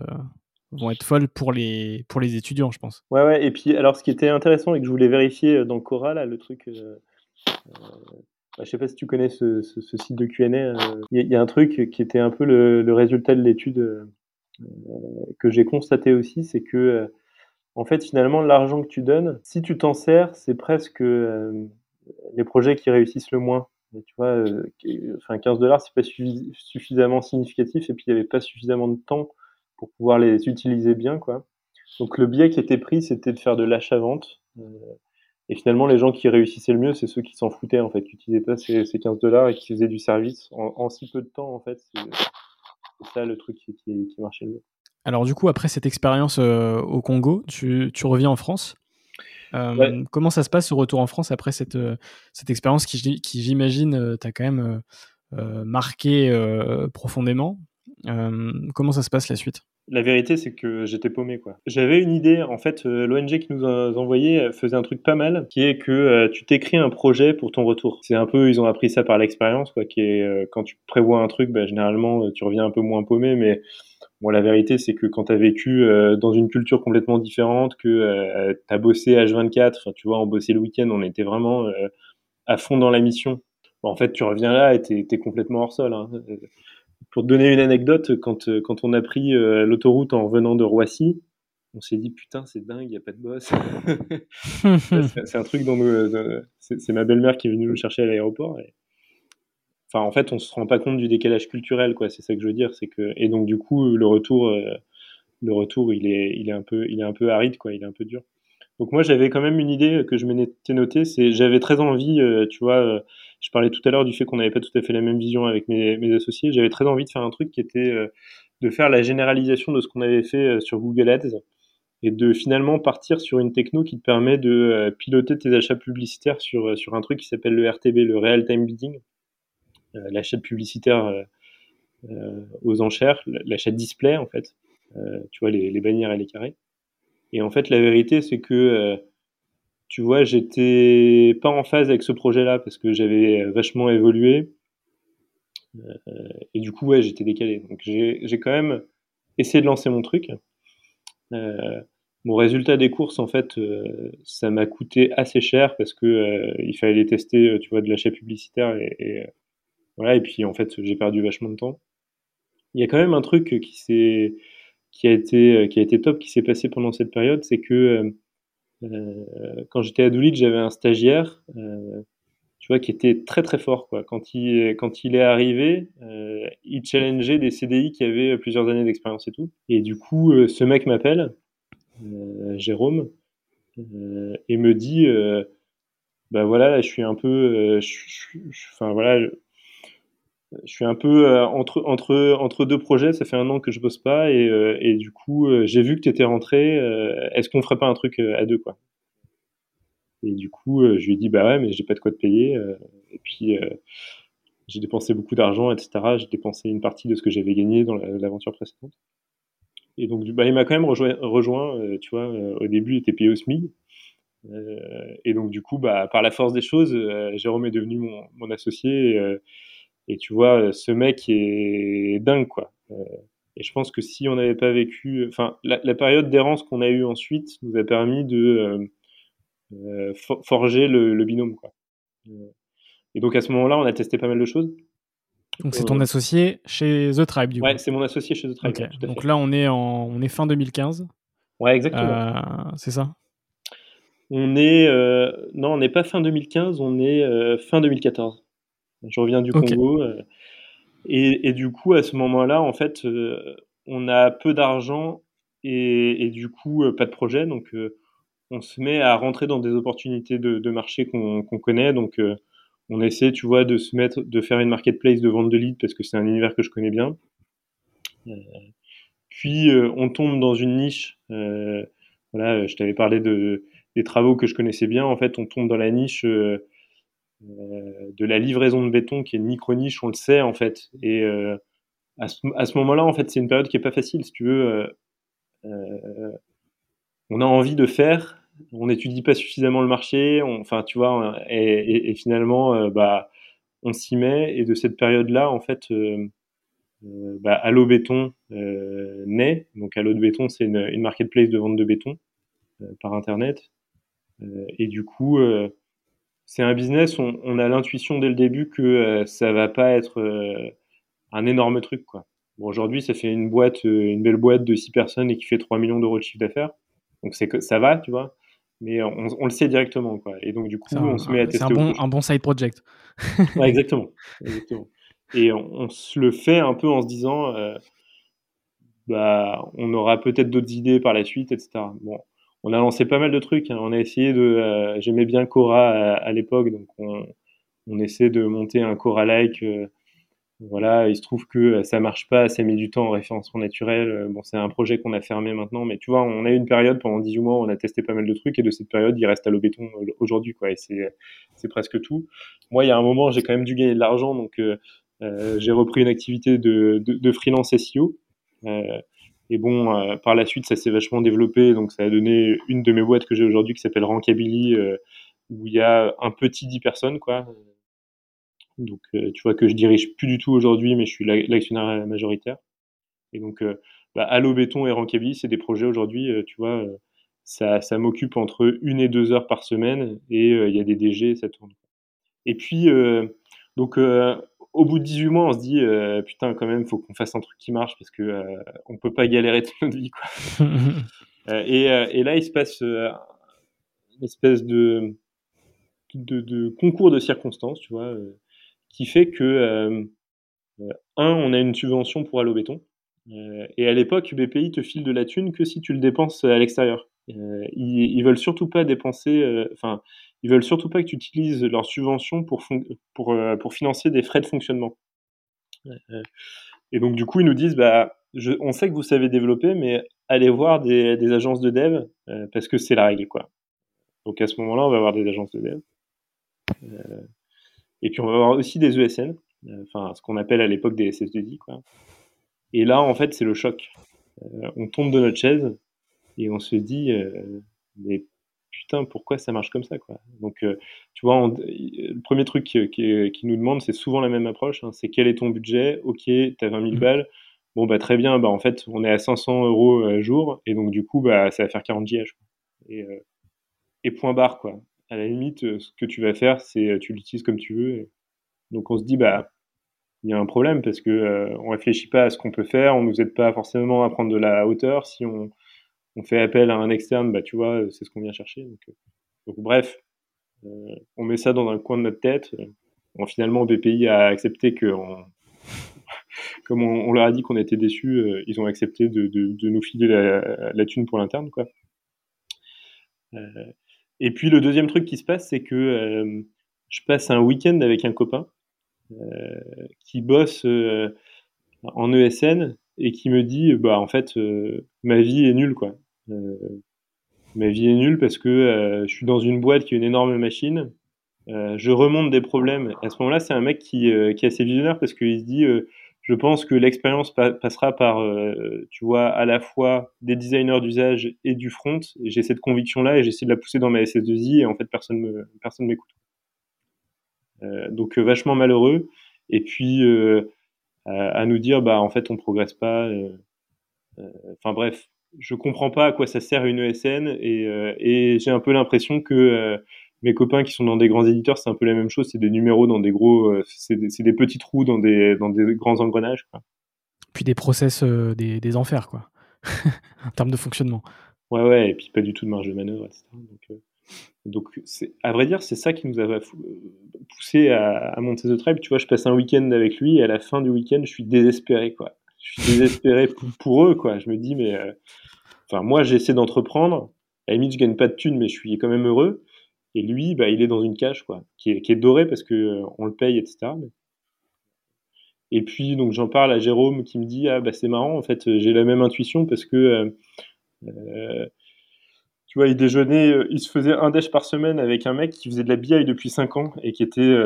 vont être folles pour les, pour les étudiants, je pense. Ouais, ouais. Et puis, alors, ce qui était intéressant et que je voulais vérifier euh, dans Cora, là, le truc. Euh, euh, bah, je sais pas si tu connais ce, site de QA. Il y, a un truc qui était un peu le, résultat de l'étude que j'ai constaté aussi, c'est que, en fait, finalement, l'argent que tu donnes, si tu t'en sers, c'est presque les projets qui réussissent le moins. tu vois, enfin, 15 dollars, c'est pas suffisamment significatif et puis il n'y avait pas suffisamment de temps pour pouvoir les utiliser bien, quoi. Donc le biais qui était pris, c'était de faire de l'achat-vente. Euh, et finalement, les gens qui réussissaient le mieux, c'est ceux qui s'en foutaient, en fait, qui n'utilisaient pas ces, 15 dollars et qui faisaient du service en, si peu de temps, en fait. C'est ça le truc qui, qui, marchait le mieux. Alors du coup, après cette expérience euh, au Congo, tu, tu, reviens en France. Euh, comment ça se passe ce retour en France après cette, cette expérience qui, qui j'imagine, t'a quand même marqué profondément? Euh, comment ça se passe la suite? La vérité, c'est que j'étais paumé, quoi. J'avais une idée, en fait, euh, l'ONG qui nous a envoyé faisait un truc pas mal, qui est que euh, tu t'écris un projet pour ton retour. C'est un peu, ils ont appris ça par l'expérience, quoi, qui est, euh, quand tu prévois un truc, bah, généralement, tu reviens un peu moins paumé, mais bon, la vérité, c'est que quand tu as vécu dans une culture complètement différente, que tu as bossé H24, enfin, tu vois, on bossait le week-end, on était vraiment à fond dans la mission. En fait, tu reviens là et t'es es complètement hors sol. Hein. Pour te donner une anecdote, quand, euh, quand on a pris euh, l'autoroute en venant de Roissy, on s'est dit putain c'est dingue, il n'y a pas de boss. c'est un truc dont c'est ma belle-mère qui est venue nous chercher à l'aéroport. Enfin en fait on se rend pas compte du décalage culturel quoi, c'est ça que je veux dire, c'est que et donc du coup le retour, euh, le retour il est, il est un peu, il est un peu aride quoi, il est un peu dur. Donc moi j'avais quand même une idée que je m'étais notée, c'est j'avais très envie, tu vois je parlais tout à l'heure du fait qu'on n'avait pas tout à fait la même vision avec mes, associés. J'avais très envie de faire un truc qui était euh, de faire la généralisation de ce qu'on avait fait euh, sur Google Ads et de finalement partir sur une techno qui te permet de euh, piloter tes achats publicitaires sur, sur un truc qui s'appelle le RTB, le Real Time Bidding, l'achat publicitaire aux enchères, l'achat display en fait, tu vois les, bannières et les carrés. Et en fait la vérité c'est que tu vois, j'étais pas en phase avec ce projet-là parce que j'avais vachement évolué. Euh, et du coup, ouais, j'étais décalé. Donc, j'ai quand même essayé de lancer mon truc. Euh, mon résultat des courses, en fait, euh, ça m'a coûté assez cher parce que il fallait tester, tu vois, de l'achat publicitaire et, voilà. Et puis, en fait, j'ai perdu vachement de temps. Il y a quand même un truc qui s'est, qui a été, qui a été top, qui s'est passé pendant cette période, c'est que euh, quand j'étais à Doulid, j'avais un stagiaire, euh, tu vois, qui était très très fort. Quoi. Quand, il, quand il est arrivé, euh, il challengeait des CDI qui avaient plusieurs années d'expérience et tout. Et du coup, ce mec m'appelle, Jérôme, et me dit bah voilà, je suis un peu, enfin voilà, je suis un peu euh, entre, entre, entre deux projets, ça fait un an que je bosse pas et, euh, du coup euh, j'ai vu que tu étais rentré, est-ce qu'on ferait pas un truc à deux quoi? Et du coup je lui ai dit bah ouais mais j'ai pas de quoi te payer et puis j'ai dépensé beaucoup d'argent etc. J'ai dépensé une partie de ce que j'avais gagné dans l'aventure précédente. Et donc bah, il m'a quand même rejoint, tu vois au début il était payé au SMIC et donc du coup bah par la force des choses Jérôme est devenu mon, mon associé tu vois, ce mec est dingue, quoi. Euh, et je pense que si on n'avait pas vécu, enfin, la, période d'errance qu'on a eue ensuite nous a permis de euh, euh, forger le, binôme, quoi. Et donc à ce moment-là, on a testé pas mal de choses. Donc c'est ton associé chez The Tribe, du coup. Ouais, c'est mon associé chez The Tribe. donc là, on est en, on est fin 2015. Ouais, exactement. c'est ça? On est, non, on n'est pas fin 2015, on est fin 2014. Je reviens du Congo. Euh, et, du coup, à ce moment-là, en fait, euh, on a peu d'argent et, du coup, euh, pas de projet. Donc, on se met à rentrer dans des opportunités de, marché qu'on connaît. Donc, on essaie, tu vois, de se mettre, de faire une marketplace de vente de leads parce que c'est un univers que je connais bien. puis, on tombe dans une niche. voilà, je t'avais parlé de, des travaux que je connaissais bien. En fait, on tombe dans la niche euh, de la livraison de béton qui est une micro-niche, on le sait en fait. Et euh, à ce, moment-là, en fait, c'est une période qui est pas facile. Si tu veux, euh, on a envie de faire, on n'étudie pas suffisamment le marché, enfin, tu vois, et, finalement, bah, on s'y met. Et de cette période-là, en fait, bah, Allo Béton naît. Donc, Allo de Béton, c'est une, une, marketplace de vente de béton par Internet. et du coup, c'est un business, on, on a l'intuition dès le début que euh, ça va pas être euh, un énorme truc. Quoi. Bon, aujourd'hui, ça fait une boîte, euh, une belle boîte de 6 personnes et qui fait 3 millions d'euros de chiffre d'affaires. Donc c'est que ça va, tu vois. Mais on, on, le sait directement, quoi. Et donc du coup, on se met à tester. C'est un bon, un bon side project. ouais, exactement, exactement. Et on, se le fait un peu en se disant, bah, on aura peut-être d'autres idées par la suite, etc. Bon, on a lancé pas mal de trucs. Hein. On a essayé de. Euh, j'aimais bien Cora à, l'époque, donc on, essaie de monter un Cora-like. Euh, voilà, il se trouve que ça marche pas, ça met du temps en référencement naturel. Bon, c'est un projet qu'on a fermé maintenant, mais tu vois, on a eu une période pendant 18 mois, on a testé pas mal de trucs, et de cette période, il reste à l'eau béton aujourd'hui, quoi, et c'est presque tout. Moi, il y a un moment, j'ai quand même dû gagner de l'argent, donc euh, j'ai repris une activité de, de, freelance SEO. Et bon, par la suite, ça s'est vachement développé, donc ça a donné une de mes boîtes que j'ai aujourd'hui qui s'appelle Rankabili, où il y a un petit 10 personnes, quoi. Donc, tu vois que je dirige plus du tout aujourd'hui, mais je suis l'actionnaire majoritaire. Et donc, bah, Allo Béton et Rankabili, c'est des projets aujourd'hui, tu vois, ça, ça m'occupe entre une et deux heures par semaine, et il y a des DG, ça tourne. Et puis, donc, au bout de 18 mois, on se dit euh, putain, quand même, faut qu'on fasse un truc qui marche parce que euh, on peut pas galérer toute notre vie, quoi. Euh, et, et, là, il se passe une espèce de, de, concours de circonstances, tu vois, qui fait que un, on a une subvention pour Allo Béton. et à l'époque, BPI te file de la thune que si tu le dépenses à l'extérieur. ils, ils veulent surtout pas dépenser, enfin ils veulent surtout pas que tu utilises leur subvention pour, pour, euh, pour financer des frais de fonctionnement. Euh, et donc, du coup, ils nous disent, bah, je, on sait que vous savez développer, mais allez voir des, des agences de dev euh, parce que c'est la règle, quoi. Donc, à ce moment-là, on va avoir des agences de dev. et puis, on va avoir aussi des ESN, enfin, ce qu'on appelle à l'époque des SS2I, quoi. Et là, en fait, c'est le choc. on tombe de notre chaise et on se dit, mais putain, pourquoi ça marche comme ça, quoi. Donc, euh, tu vois, le premier truc qui, qui, nous demande, c'est souvent la même approche, hein, c'est quel est ton budget? Ok, tu as 20 000 mmh. balles. Bon, bah très bien, bah en fait, on est à 500 euros à jour, et donc du coup, bah ça va faire 40 GH. Et, euh, et point barre, quoi. À la limite, euh, ce que tu vas faire, c'est tu l'utilises comme tu veux. Donc on se dit, bah, il y a un problème parce que on réfléchit pas à ce qu'on peut faire, on nous aide pas forcément à prendre de la hauteur. Si on, on fait appel à un externe, bah, tu vois, c'est ce qu'on vient chercher. Donc, euh, bref, euh, on met ça dans un coin de notre tête. finalement, BPI a accepté que, comme on, leur a dit qu'on était déçus, euh, ils ont accepté de, nous filer la, thune pour l'interne, quoi. et puis le deuxième truc qui se passe, c'est que je passe un week-end avec un copain qui bosse en ESN et qui me dit, bah en fait, ma vie est nulle, quoi. Euh, ma vie est nulle parce que euh, je suis dans une boîte qui est une énorme machine. Euh, je remonte des problèmes. À ce moment-là, c'est un mec qui, qui est assez visionnaire parce qu'il se dit je pense que l'expérience passera par, tu vois, à la fois des designers d'usage et du front. J'ai cette conviction-là et j'essaie de la pousser dans ma SS2I et en fait, personne me, personne m'écoute. Donc, vachement malheureux. Et puis, à nous dire, bah, en fait, on progresse pas. Enfin, bref, je comprends pas à quoi ça sert une ESN euh, et, j'ai un peu l'impression que euh, mes copains qui sont dans des grands éditeurs, c'est un peu la même chose, c'est des numéros dans des gros, euh, c'est des, petits trous dans des, dans des grands engrenages. Quoi. Puis des process, des, des, enfers, quoi, en termes de fonctionnement. Ouais, ouais, et puis pas du tout de marge de manœuvre, etc. Donc, donc à vrai dire, c'est ça qui nous a poussé à, à, monter The Tribe. Tu vois, je passe un week-end avec lui et à la fin du week-end, je suis désespéré, quoi. Je suis désespéré pour, eux, quoi. Je me dis, mais Enfin, moi, j'essaie d'entreprendre. À la limite, je gagne pas de thunes, mais je suis quand même heureux. Et lui, bah, il est dans une cage, quoi, qui est, qui dorée parce que euh, on le paye, etc. Et puis, donc, j'en parle à Jérôme qui me dit, ah, bah, c'est marrant, en fait, j'ai la même intuition parce que, euh, euh, tu vois, il déjeunait, il se faisait un déj par semaine avec un mec qui faisait de la BI depuis 5 ans et qui était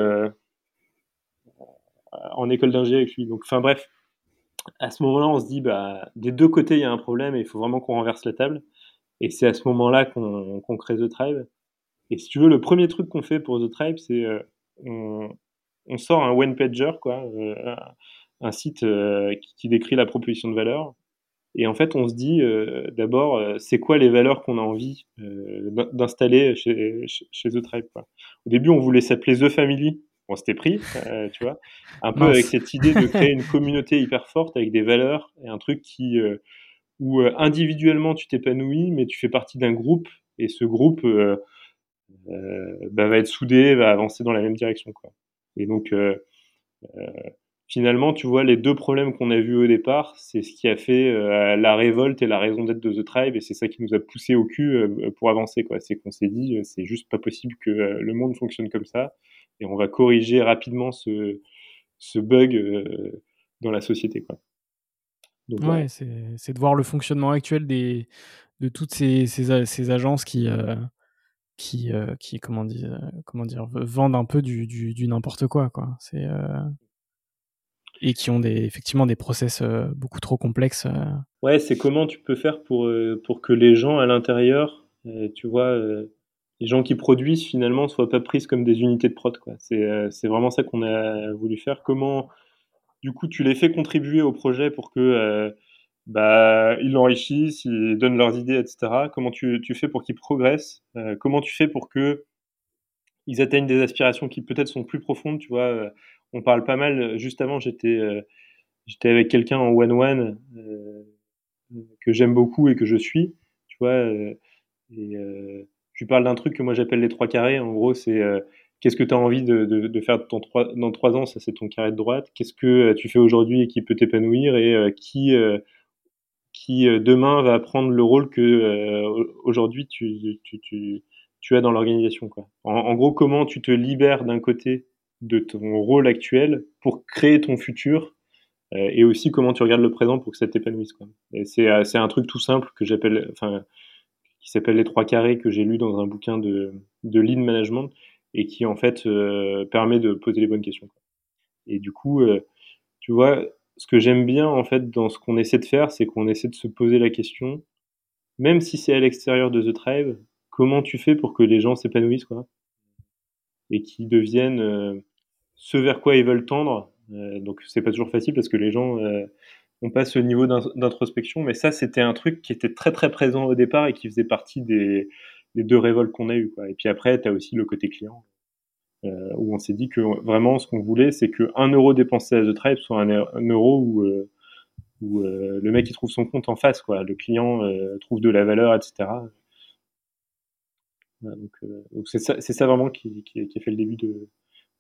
en école d'ingé avec lui. Donc, enfin, bref, à ce moment-là, on se dit, bah, des deux côtés, il y a un problème et il faut vraiment qu'on renverse la table. Et c'est à ce moment-là qu'on crée The Tribe. Et si tu veux, le premier truc qu'on fait pour The Tribe, c'est euh, on, sort un one-pager, quoi, euh, un site euh, qui, décrit la proposition de valeur. Et en fait, on se dit d'abord, c'est quoi les valeurs qu'on a envie d'installer chez, The Tribe. Au début, on voulait s'appeler The Family on s'était pris, euh, tu vois, un peu avec cette idée de créer une communauté hyper forte avec des valeurs et un truc qui euh, où euh, individuellement tu t'épanouis, mais tu fais partie d'un groupe et ce groupe bah, va être soudé, va avancer dans la même direction, quoi. Et donc finalement, tu vois, les deux problèmes qu'on a vus au départ, c'est ce qui a fait la révolte et la raison d'être de The Tribe, et c'est ça qui nous a poussé au cul pour avancer, quoi. C'est qu'on s'est dit, c'est juste pas possible que le monde fonctionne comme ça et on va corriger rapidement ce, ce bug euh, dans la société. Quoi. Donc, ouais, c'est de voir le fonctionnement actuel des, de toutes ces, ces, ces agences qui, euh, qui, euh, qui comment, dire, comment dire, vendent un peu du, du, du n'importe quoi. quoi. C'est et qui ont des, effectivement des process beaucoup trop complexes. Ouais, c'est comment tu peux faire pour, pour que les gens à l'intérieur, tu vois, les gens qui produisent finalement soient pas prises comme des unités de prod. Quoi. C'est, vraiment ça qu'on a voulu faire. Comment, du coup, tu les fais contribuer au projet pour que bah, ils l'enrichissent, ils donnent leurs idées, etc. Comment tu, tu fais pour qu'ils progressent Comment tu fais pour que ils atteignent des aspirations qui peut-être sont plus profondes, tu vois? On parle pas mal. Juste avant, j'étais euh, j'étais avec quelqu'un en one one euh, que j'aime beaucoup et que je suis, tu vois. Euh, je lui parle d'un truc que moi j'appelle les trois carrés. En gros, c'est qu'est-ce que tu as envie de, faire dans trois, ans? Ça, c'est ton carré de droite. Qu'est-ce que tu fais aujourd'hui et qui peut t'épanouir? Et qui, qui demain va prendre le rôle que aujourd'hui tu, tu, tu, tu, as dans l'organisation en, gros, comment tu te libères d'un côté de ton rôle actuel pour créer ton futur euh, et aussi comment tu regardes le présent pour que ça t'épanouisse. c'est, euh, c'est un truc tout simple que j'appelle, qui s'appelle les trois carrés que j'ai lu dans un bouquin de, de lean management et qui en fait euh, permet de poser les bonnes questions. Et du coup, tu vois, ce que j'aime bien en fait dans ce qu'on essaie de faire, c'est qu'on essaie de se poser la question, même si c'est à l'extérieur de The Tribe, comment tu fais pour que les gens s'épanouissent quoi et qui deviennent ce vers quoi ils veulent tendre. Euh, donc c'est pas toujours facile parce que les gens euh, ont pas ce niveau d'introspection, mais ça c'était un truc qui était très très présent au départ et qui faisait partie des, deux révoltes qu'on a eues. Et puis après, tu as aussi le côté client, euh, où on s'est dit que vraiment ce qu'on voulait, c'est que un euro dépensé à The Tribe soit un, euro où, où le mec il trouve son compte en face, quoi. le client trouve de la valeur, etc. donc c'est ça, vraiment qui, a fait le début de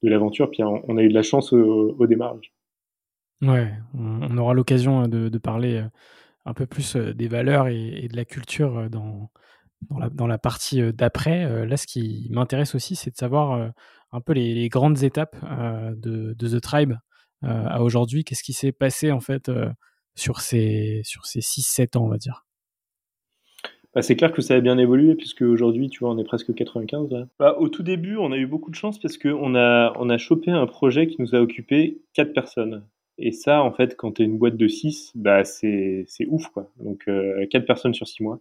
l'aventure. Puis on a eu de la chance au, démarrage. Ouais, on, aura l'occasion de, parler euh, un peu plus euh, des valeurs et, de la culture euh, dans, dans, la, partie d'après. Là, ce qui m'intéresse aussi, c'est de savoir un peu les, grandes étapes de, The Tribe à aujourd'hui. Qu'est-ce qui s'est passé en fait sur ces, sur ces 6-7 ans, on va dire? Bah, c'est clair que ça a bien évolué puisque aujourd'hui, tu vois, on est presque 95. Bah, au tout début, on a eu beaucoup de chance parce qu'on a, on a chopé un projet qui nous a occupé 4 personnes. Et ça, en fait, quand tu es une boîte de 6, bah, c'est, ouf, quoi. Donc, euh, 4 personnes sur 6 mois.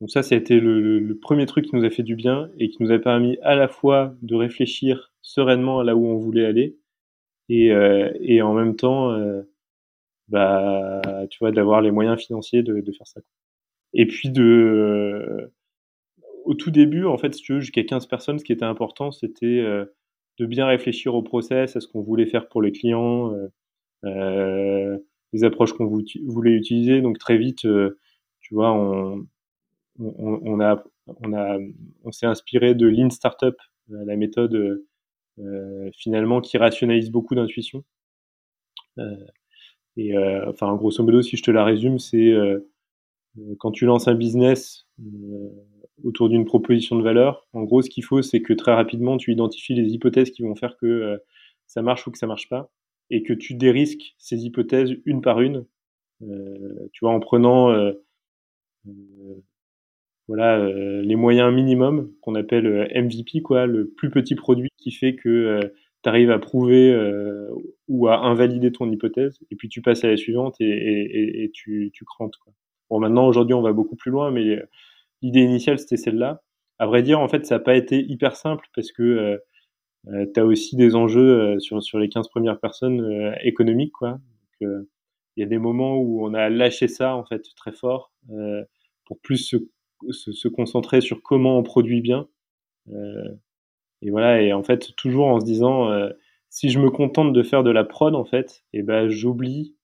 Donc ça, ça a été le, premier truc qui nous a fait du bien et qui nous a permis à la fois de réfléchir sereinement à là où on voulait aller et, euh, en même temps, euh, bah, tu vois, d'avoir les moyens financiers de, faire ça. Et puis de, euh, au tout début, en fait, si tu veux, jusqu'à 15 personnes, ce qui était important, c'était euh, de bien réfléchir au process, à ce qu'on voulait faire pour les clients, euh, les approches qu'on voulait utiliser. Donc très vite, tu vois, on, a, on, s'est inspiré de Lean Startup, la méthode finalement qui rationalise beaucoup d'intuition. et enfin, grosso modo, si je te la résume, c'est euh, quand tu lances un business euh, autour d'une proposition de valeur, en gros, ce qu'il faut, c'est que très rapidement, tu identifies les hypothèses qui vont faire que euh, ça marche ou que ça marche pas, et que tu dérisques ces hypothèses une par une. tu vois, en prenant voilà les moyens minimums qu'on appelle MVP, quoi, le plus petit produit qui fait que tu arrives à prouver ou à invalider ton hypothèse, et puis tu passes à la suivante et, tu crantes. Quoi. Bon, maintenant, aujourd'hui, on va beaucoup plus loin, mais l'idée initiale, c'était celle-là. À vrai dire, en fait, ça n'a pas été hyper simple parce que euh, euh tu aussi des enjeux euh, sur, sur les 15 premières personnes euh, économiques. Quoi. il y a des moments où on a lâché ça, en fait, très fort, pour plus se, se, se, concentrer sur comment on produit bien. et voilà, et en fait, toujours en se disant, si je me contente de faire de la prod, en fait, eh ben, j'oublie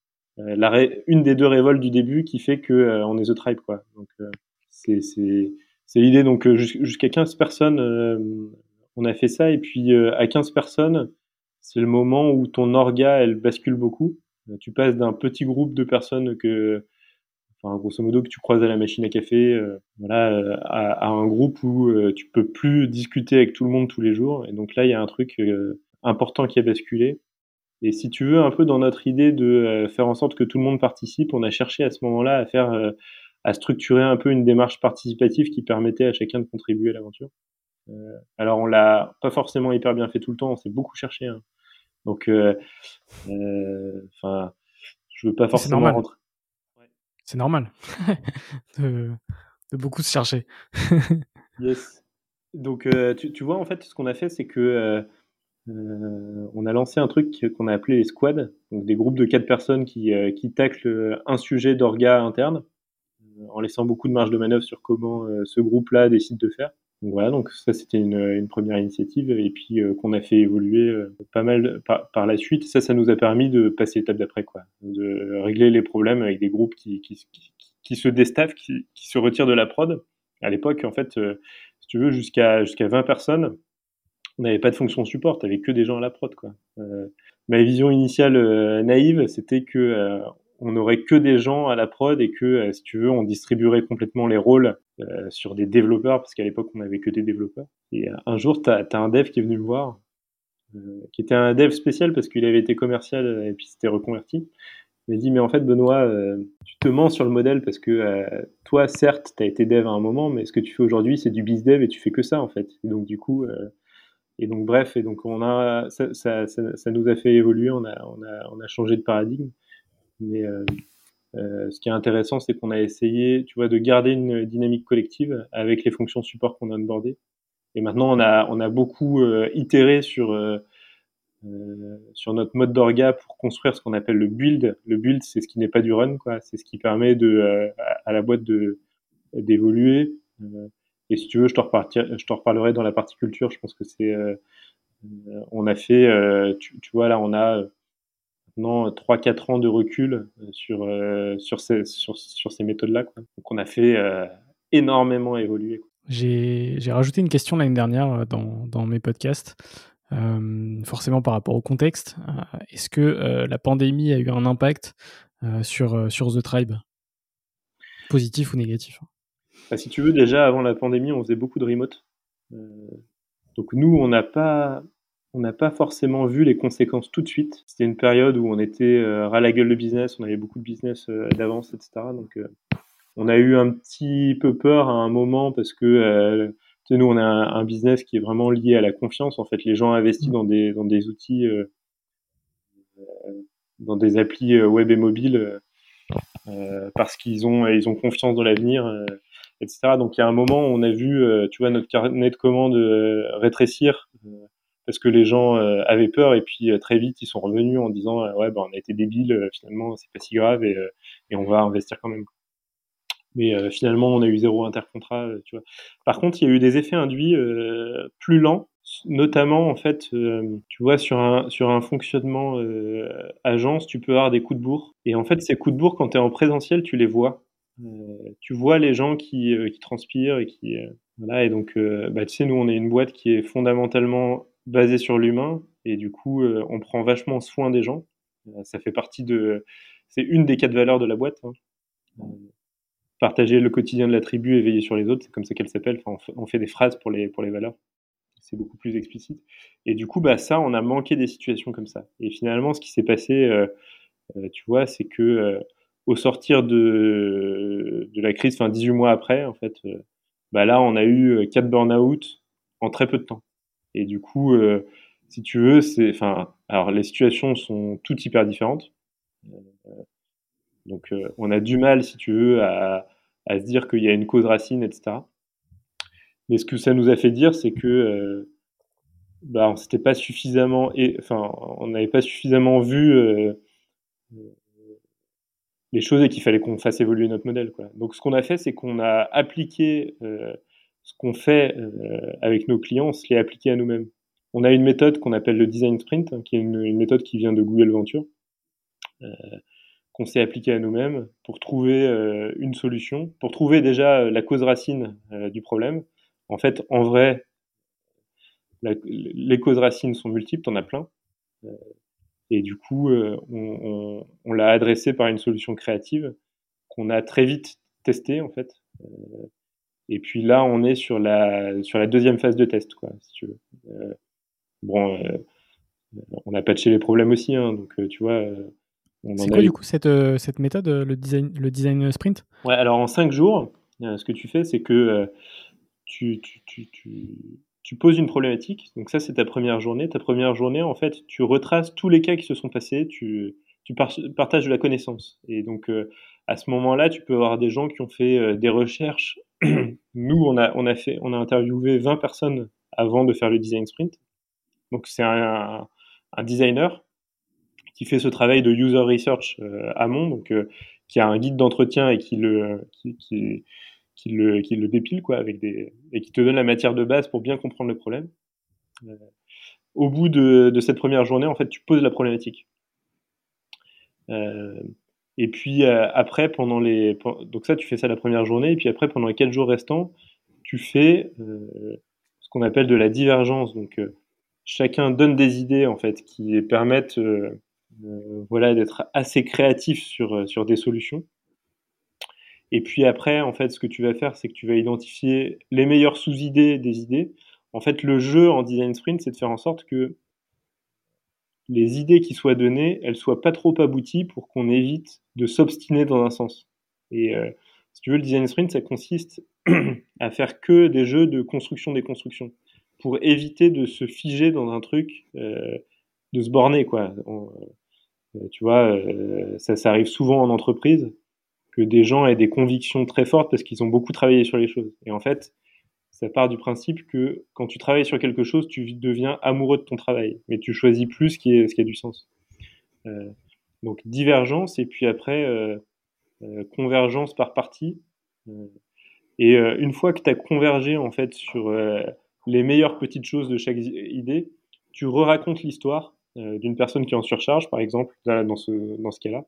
euh, la une des deux révoltes du début qui fait que euh, on est The Tribe quoi. Donc euh, c'est l'idée donc jusqu'à 15 personnes on a fait ça et puis à 15 personnes c'est le moment où ton orga elle bascule beaucoup. Tu passes d'un petit groupe de personnes que enfin grosso modo que tu croises à la machine à café, voilà, à, un groupe où tu peux plus discuter avec tout le monde tous les jours. Et donc là, il y a un truc important qui a basculé. Et si tu veux, un peu dans notre idée de euh, faire en sorte que tout le monde participe, on a cherché à ce moment-là à faire, euh, à structurer un peu une démarche participative qui permettait à chacun de contribuer à l'aventure. Euh, alors on l'a pas forcément hyper bien fait tout le temps, on s'est beaucoup cherché. Hein. Donc, enfin, je veux pas forcément normal. rentrer. C'est normal de, de beaucoup se chercher. yes. Donc, tu, tu, vois, en fait, ce qu'on a fait, c'est que euh, on a lancé un truc qu'on a appelé les squads, donc des groupes de quatre personnes qui, euh, qui taclent un sujet d'orga interne, euh, en laissant beaucoup de marge de manœuvre sur comment ce groupe-là décide de faire. Donc voilà, donc ça c'était une, une, première initiative et puis qu'on a fait évoluer pas mal par, par, la suite. Ça, ça nous a permis de passer l'étape d'après, quoi, de régler les problèmes avec des groupes qui, qui, qui, se déstaffent, qui, se retirent de la prod. À l'époque, en fait, si tu veux, jusqu'à jusqu'à 20 personnes, on n'avait pas de fonction support, tu que des gens à la prod. Quoi. Euh, ma vision initiale euh, naïve, c'était que euh, on n'aurait que des gens à la prod et que, si tu veux, on distribuerait complètement les rôles sur des développeurs, parce qu'à l'époque, on n'avait que des développeurs. Et un jour, tu as, un dev qui est venu me voir, qui était un dev spécial parce qu'il avait été commercial et puis s'était reconverti. Il m'a dit, mais en fait, Benoît, tu te mens sur le modèle parce que toi, certes, tu as été dev à un moment, mais ce que tu fais aujourd'hui, c'est du biz dev et tu fais que ça, en fait. Et donc, du coup, et donc, bref, et donc on a, ça, ça, ça, nous a fait évoluer, on a, on a, on a changé de paradigme. Euh, euh, ce qui est intéressant, c'est qu'on a essayé, tu vois, de garder une dynamique collective avec les fonctions support qu'on a onboardées. Et maintenant, on a, on a beaucoup euh, itéré sur, euh, euh, sur notre mode d'orga pour construire ce qu'on appelle le build. Le build, c'est ce qui n'est pas du run, quoi. C'est ce qui permet de, à, la boîte de d'évoluer. Et si tu veux, je te, je te reparlerai dans la partie culture. Je pense que c'est. Euh, euh, on a fait. Euh, tu, tu, vois, là, on a maintenant 3-4 ans de recul sur, sur ces, sur, sur ces méthodes-là. Donc, on a fait énormément évoluer. J'ai rajouté une question l'année dernière dans, dans, mes podcasts. Euh, forcément par rapport au contexte. Est-ce que euh, la pandémie a eu un impact euh, sur, sur The Tribe? Positif ou négatif? Bah, si tu veux, déjà avant la pandémie, on faisait beaucoup de remote. Euh, donc nous, on n'a pas, on n'a pas forcément vu les conséquences tout de suite. C'était une période où on était euh, ras la gueule de business, on avait beaucoup de business euh, d'avance, etc. Donc euh, on a eu un petit peu peur à un moment parce que euh, nous, on a un, business qui est vraiment lié à la confiance. En fait, les gens investissent dans des, dans des outils, euh, dans des applis web et mobile parce qu'ils ont, ils ont confiance dans l'avenir etc. Donc il y a un moment où on a vu, euh, tu vois, notre carnet de commandes euh, rétrécir euh, parce que les gens avaient peur et puis très vite ils sont revenus en disant ouais ben on a été débiles finalement c'est pas si grave et, et on va investir quand même. Mais finalement on a eu zéro intercontrat, tu vois. Par contre il y a eu des effets induits plus lents notamment en fait tu vois sur un sur un fonctionnement agence tu peux avoir des coups de bourre et en fait ces coups de bourre quand tu es en présentiel tu les vois euh, tu vois les gens qui, euh, qui transpirent et qui euh, voilà et donc bah, tu sais nous on est une boîte qui est fondamentalement basée sur l'humain et du coup on prend vachement soin des gens. Ça fait partie de c'est une des quatre valeurs de la boîte hein. partager le quotidien de la tribu et veiller sur les autres c'est comme ça qu'elle s'appelle. Enfin, on, fait, des phrases pour les pour les valeurs. C'est beaucoup plus explicite. Et du coup bah ça on a manqué des situations comme ça. Et finalement ce qui s'est passé euh, tu vois c'est que au sortir de, de la crise, enfin 18 mois après, en fait, euh, bah là, on a eu 4 euh, burn-out en très peu de temps. Et du coup, euh, si tu veux, c'est, enfin, alors les situations sont toutes hyper différentes. donc, on a du mal, si tu veux, à, se dire qu'il y a une cause racine, etc. Mais ce que ça nous a fait dire, c'est que bah, on pas suffisamment, enfin, on n'avait pas suffisamment vu euh, les choses et qu'il fallait qu'on fasse évoluer notre modèle. Donc ce qu'on a fait, c'est qu'on a appliqué euh, ce qu'on fait euh, avec nos clients, on se l'est appliqué à nous-mêmes. On a une méthode qu'on appelle le design sprint, hein, qui est une, méthode qui vient de Google Venture, euh, qu'on s'est appliqué à nous-mêmes pour trouver euh, une solution, pour trouver déjà la cause racine du problème. En fait, en vrai, les causes racines sont multiples, on a plein. Et du coup, on, on, l'a adressé par une solution créative qu'on a très vite testé en fait. Euh, et puis là, on est sur la sur la deuxième phase de test, quoi, si tu veux. Euh, bon, euh, on a patché les problèmes aussi, hein, donc euh, tu vois. C'est quoi eu... du coup cette, cette méthode, le design, le design sprint? Ouais, alors en cinq jours, ce que tu fais, c'est que tu, tu, tu, tu poses une problématique. Donc ça, c'est ta première journée. Ta première journée, en fait, tu retraces tous les cas qui se sont passés, tu, tu partages de la connaissance. Et donc, euh, à ce moment-là, tu peux avoir des gens qui ont fait euh, des recherches. Nous, on a, on, a fait, on a interviewé 20 personnes avant de faire le design sprint. Donc, c'est un, un, designer qui fait ce travail de user research euh, amont, donc qui a un guide d'entretien et qui le, qui, qui, le, qui le dépile quoi, avec des, et qui te donne la matière de base pour bien comprendre le problème. Euh, au bout de, de, cette première journée, en fait, tu poses la problématique. Euh, et puis euh, après, pendant les, donc ça, tu fais ça la première journée, et puis après, pendant les quatre jours restants, tu fais ce qu'on appelle de la divergence. Donc chacun donne des idées en fait qui permettent, voilà, d'être assez créatif sur sur des solutions. Et puis après, en fait, ce que tu vas faire, c'est que tu vas identifier les meilleures sous-idées des idées. En fait, le jeu en design sprint, c'est de faire en sorte que les idées qui soient données, elles soient pas trop abouties pour qu'on évite de s'obstiner dans un sens. Et euh, si tu veux, le design sprint, ça consiste à faire que des jeux de construction des constructions pour éviter de se figer dans un truc, euh, de se borner, quoi. Euh, tu vois, ça, ça arrive souvent en entreprise que des gens aient des convictions très fortes parce qu'ils ont beaucoup travaillé sur les choses. Et en fait, ça part du principe que quand tu travailles sur quelque chose, tu deviens amoureux de ton travail, mais tu choisis plus ce qui, a du sens. Euh, donc divergence et puis après euh, euh, convergence par partie. et une fois que tu as convergé en fait sur les meilleures petites choses de chaque idée, tu re-racontes l'histoire d'une personne qui est en surcharge, par exemple, dans ce, dans ce cas-là.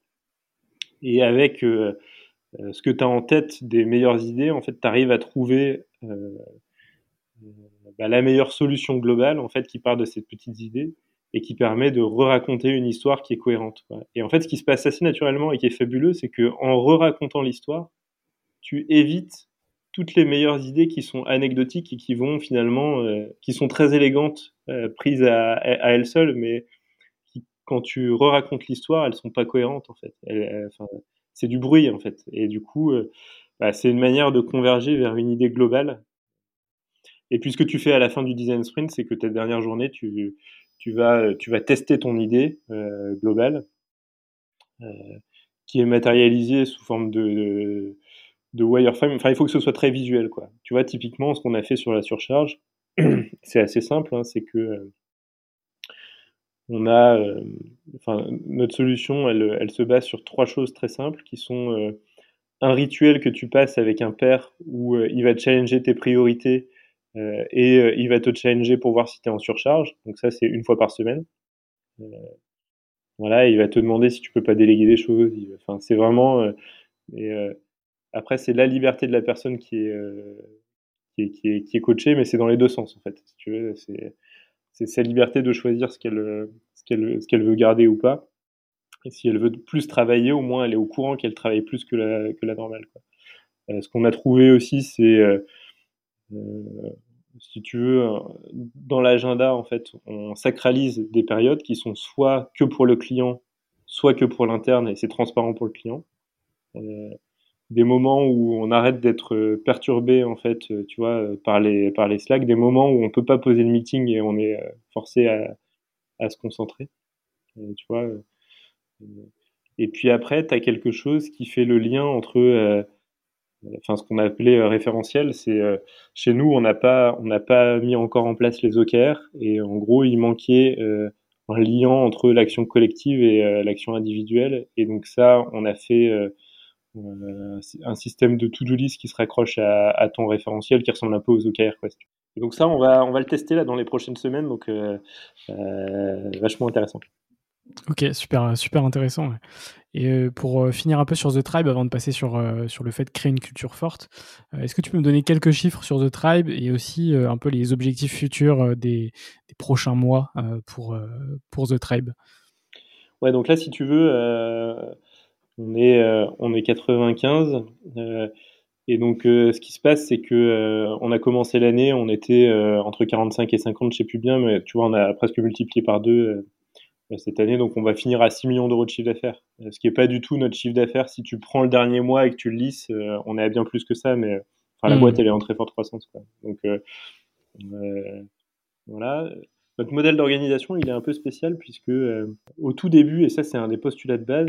Et avec ce que tu as en tête des meilleures idées, en fait, tu arrives à trouver bah, la meilleure solution globale, en fait, qui part de ces petites idées et qui permet de re-raconter une histoire qui est cohérente. Et en fait, ce qui se passe assez naturellement et qui est fabuleux, c'est que en re-racontant l'histoire, tu évites toutes les meilleures idées qui sont anecdotiques et qui vont finalement, euh, qui sont très élégantes, prises à, elles seules, mais quand tu re-racontes l'histoire, elles sont pas cohérentes en fait. C'est du bruit en fait. Et du coup, euh, bah, c'est une manière de converger vers une idée globale. Et puis ce que tu fais à la fin du design sprint, c'est que ta dernière journée, tu, vas, tester ton idée euh, globale, euh, qui est matérialisée sous forme de, wireframe. Enfin, il faut que ce soit très visuel. Tu vois, typiquement, ce qu'on a fait sur la surcharge, c'est assez simple, hein, c'est que euh, notre solution, elle, se base sur trois choses très simples qui sont un rituel que tu passes avec un père où euh, il va challenger tes priorités et il va te challenger pour voir si tu es en surcharge. Donc ça, c'est une fois par semaine. voilà, il va te demander si tu peux pas déléguer des choses. Enfin, c'est vraiment. et, après, c'est la liberté de la personne qui est, qui est, qui est, qui est coachée, mais c'est dans les deux sens en fait. Si tu veux, c'est sa liberté de choisir ce qu'elle ce qu'elle veut garder ou pas. Si elle veut plus travailler, au moins elle est au courant qu'elle travaille plus que la que la normale. Quoi. Euh, ce qu'on a trouvé aussi, c'est euh, euh, si tu veux, dans l'agenda, en fait, on sacralise des périodes qui sont soit que pour le client, soit que pour l'interne, et c'est transparent pour le client. Euh, des moments où on arrête d'être euh, perturbé en fait, euh, tu vois, euh, par les par les Slack, des moments où on peut pas poser le meeting et on est forcé à, à se concentrer, tu vois. Et puis après, tu as quelque chose qui fait le lien entre enfin ce qu'on a appelé référentiel, c'est chez nous on n'a pas pas mis encore en place les OKR et en gros il manquait un lien entre l'action collective et l'action individuelle et donc ça on a fait euh, un système de to-do list qui se raccroche à, ton référentiel qui ressemble un peu aux OKR. Donc ça, on va, on va le tester là dans les prochaines semaines, donc euh, euh, vachement intéressant. Ok, super, super intéressant. Et pour finir un peu sur The Tribe, avant de passer sur, sur le fait de créer une culture forte, est-ce que tu peux me donner quelques chiffres sur The Tribe et aussi un peu les objectifs futurs des, prochains mois pour, pour The Tribe? Ouais, donc là, si tu veux, on est, euh, on est 95. Euh, et donc, euh, ce qui se passe, c'est que on a commencé l'année, on était entre 45 et 50, je sais plus bien, mais tu vois, on a presque multiplié par deux cette année, donc on va finir à 6 millions d'euros de chiffre d'affaires. Ce qui est pas du tout notre chiffre d'affaires. Si tu prends le dernier mois et que tu le lisses, on est à bien plus que ça, mais enfin, la mmh. boîte, elle est en très forte croissance. Quoi. Donc, voilà. Notre modèle d'organisation, il est un peu spécial puisque au tout début, et ça c'est un des postulats de base,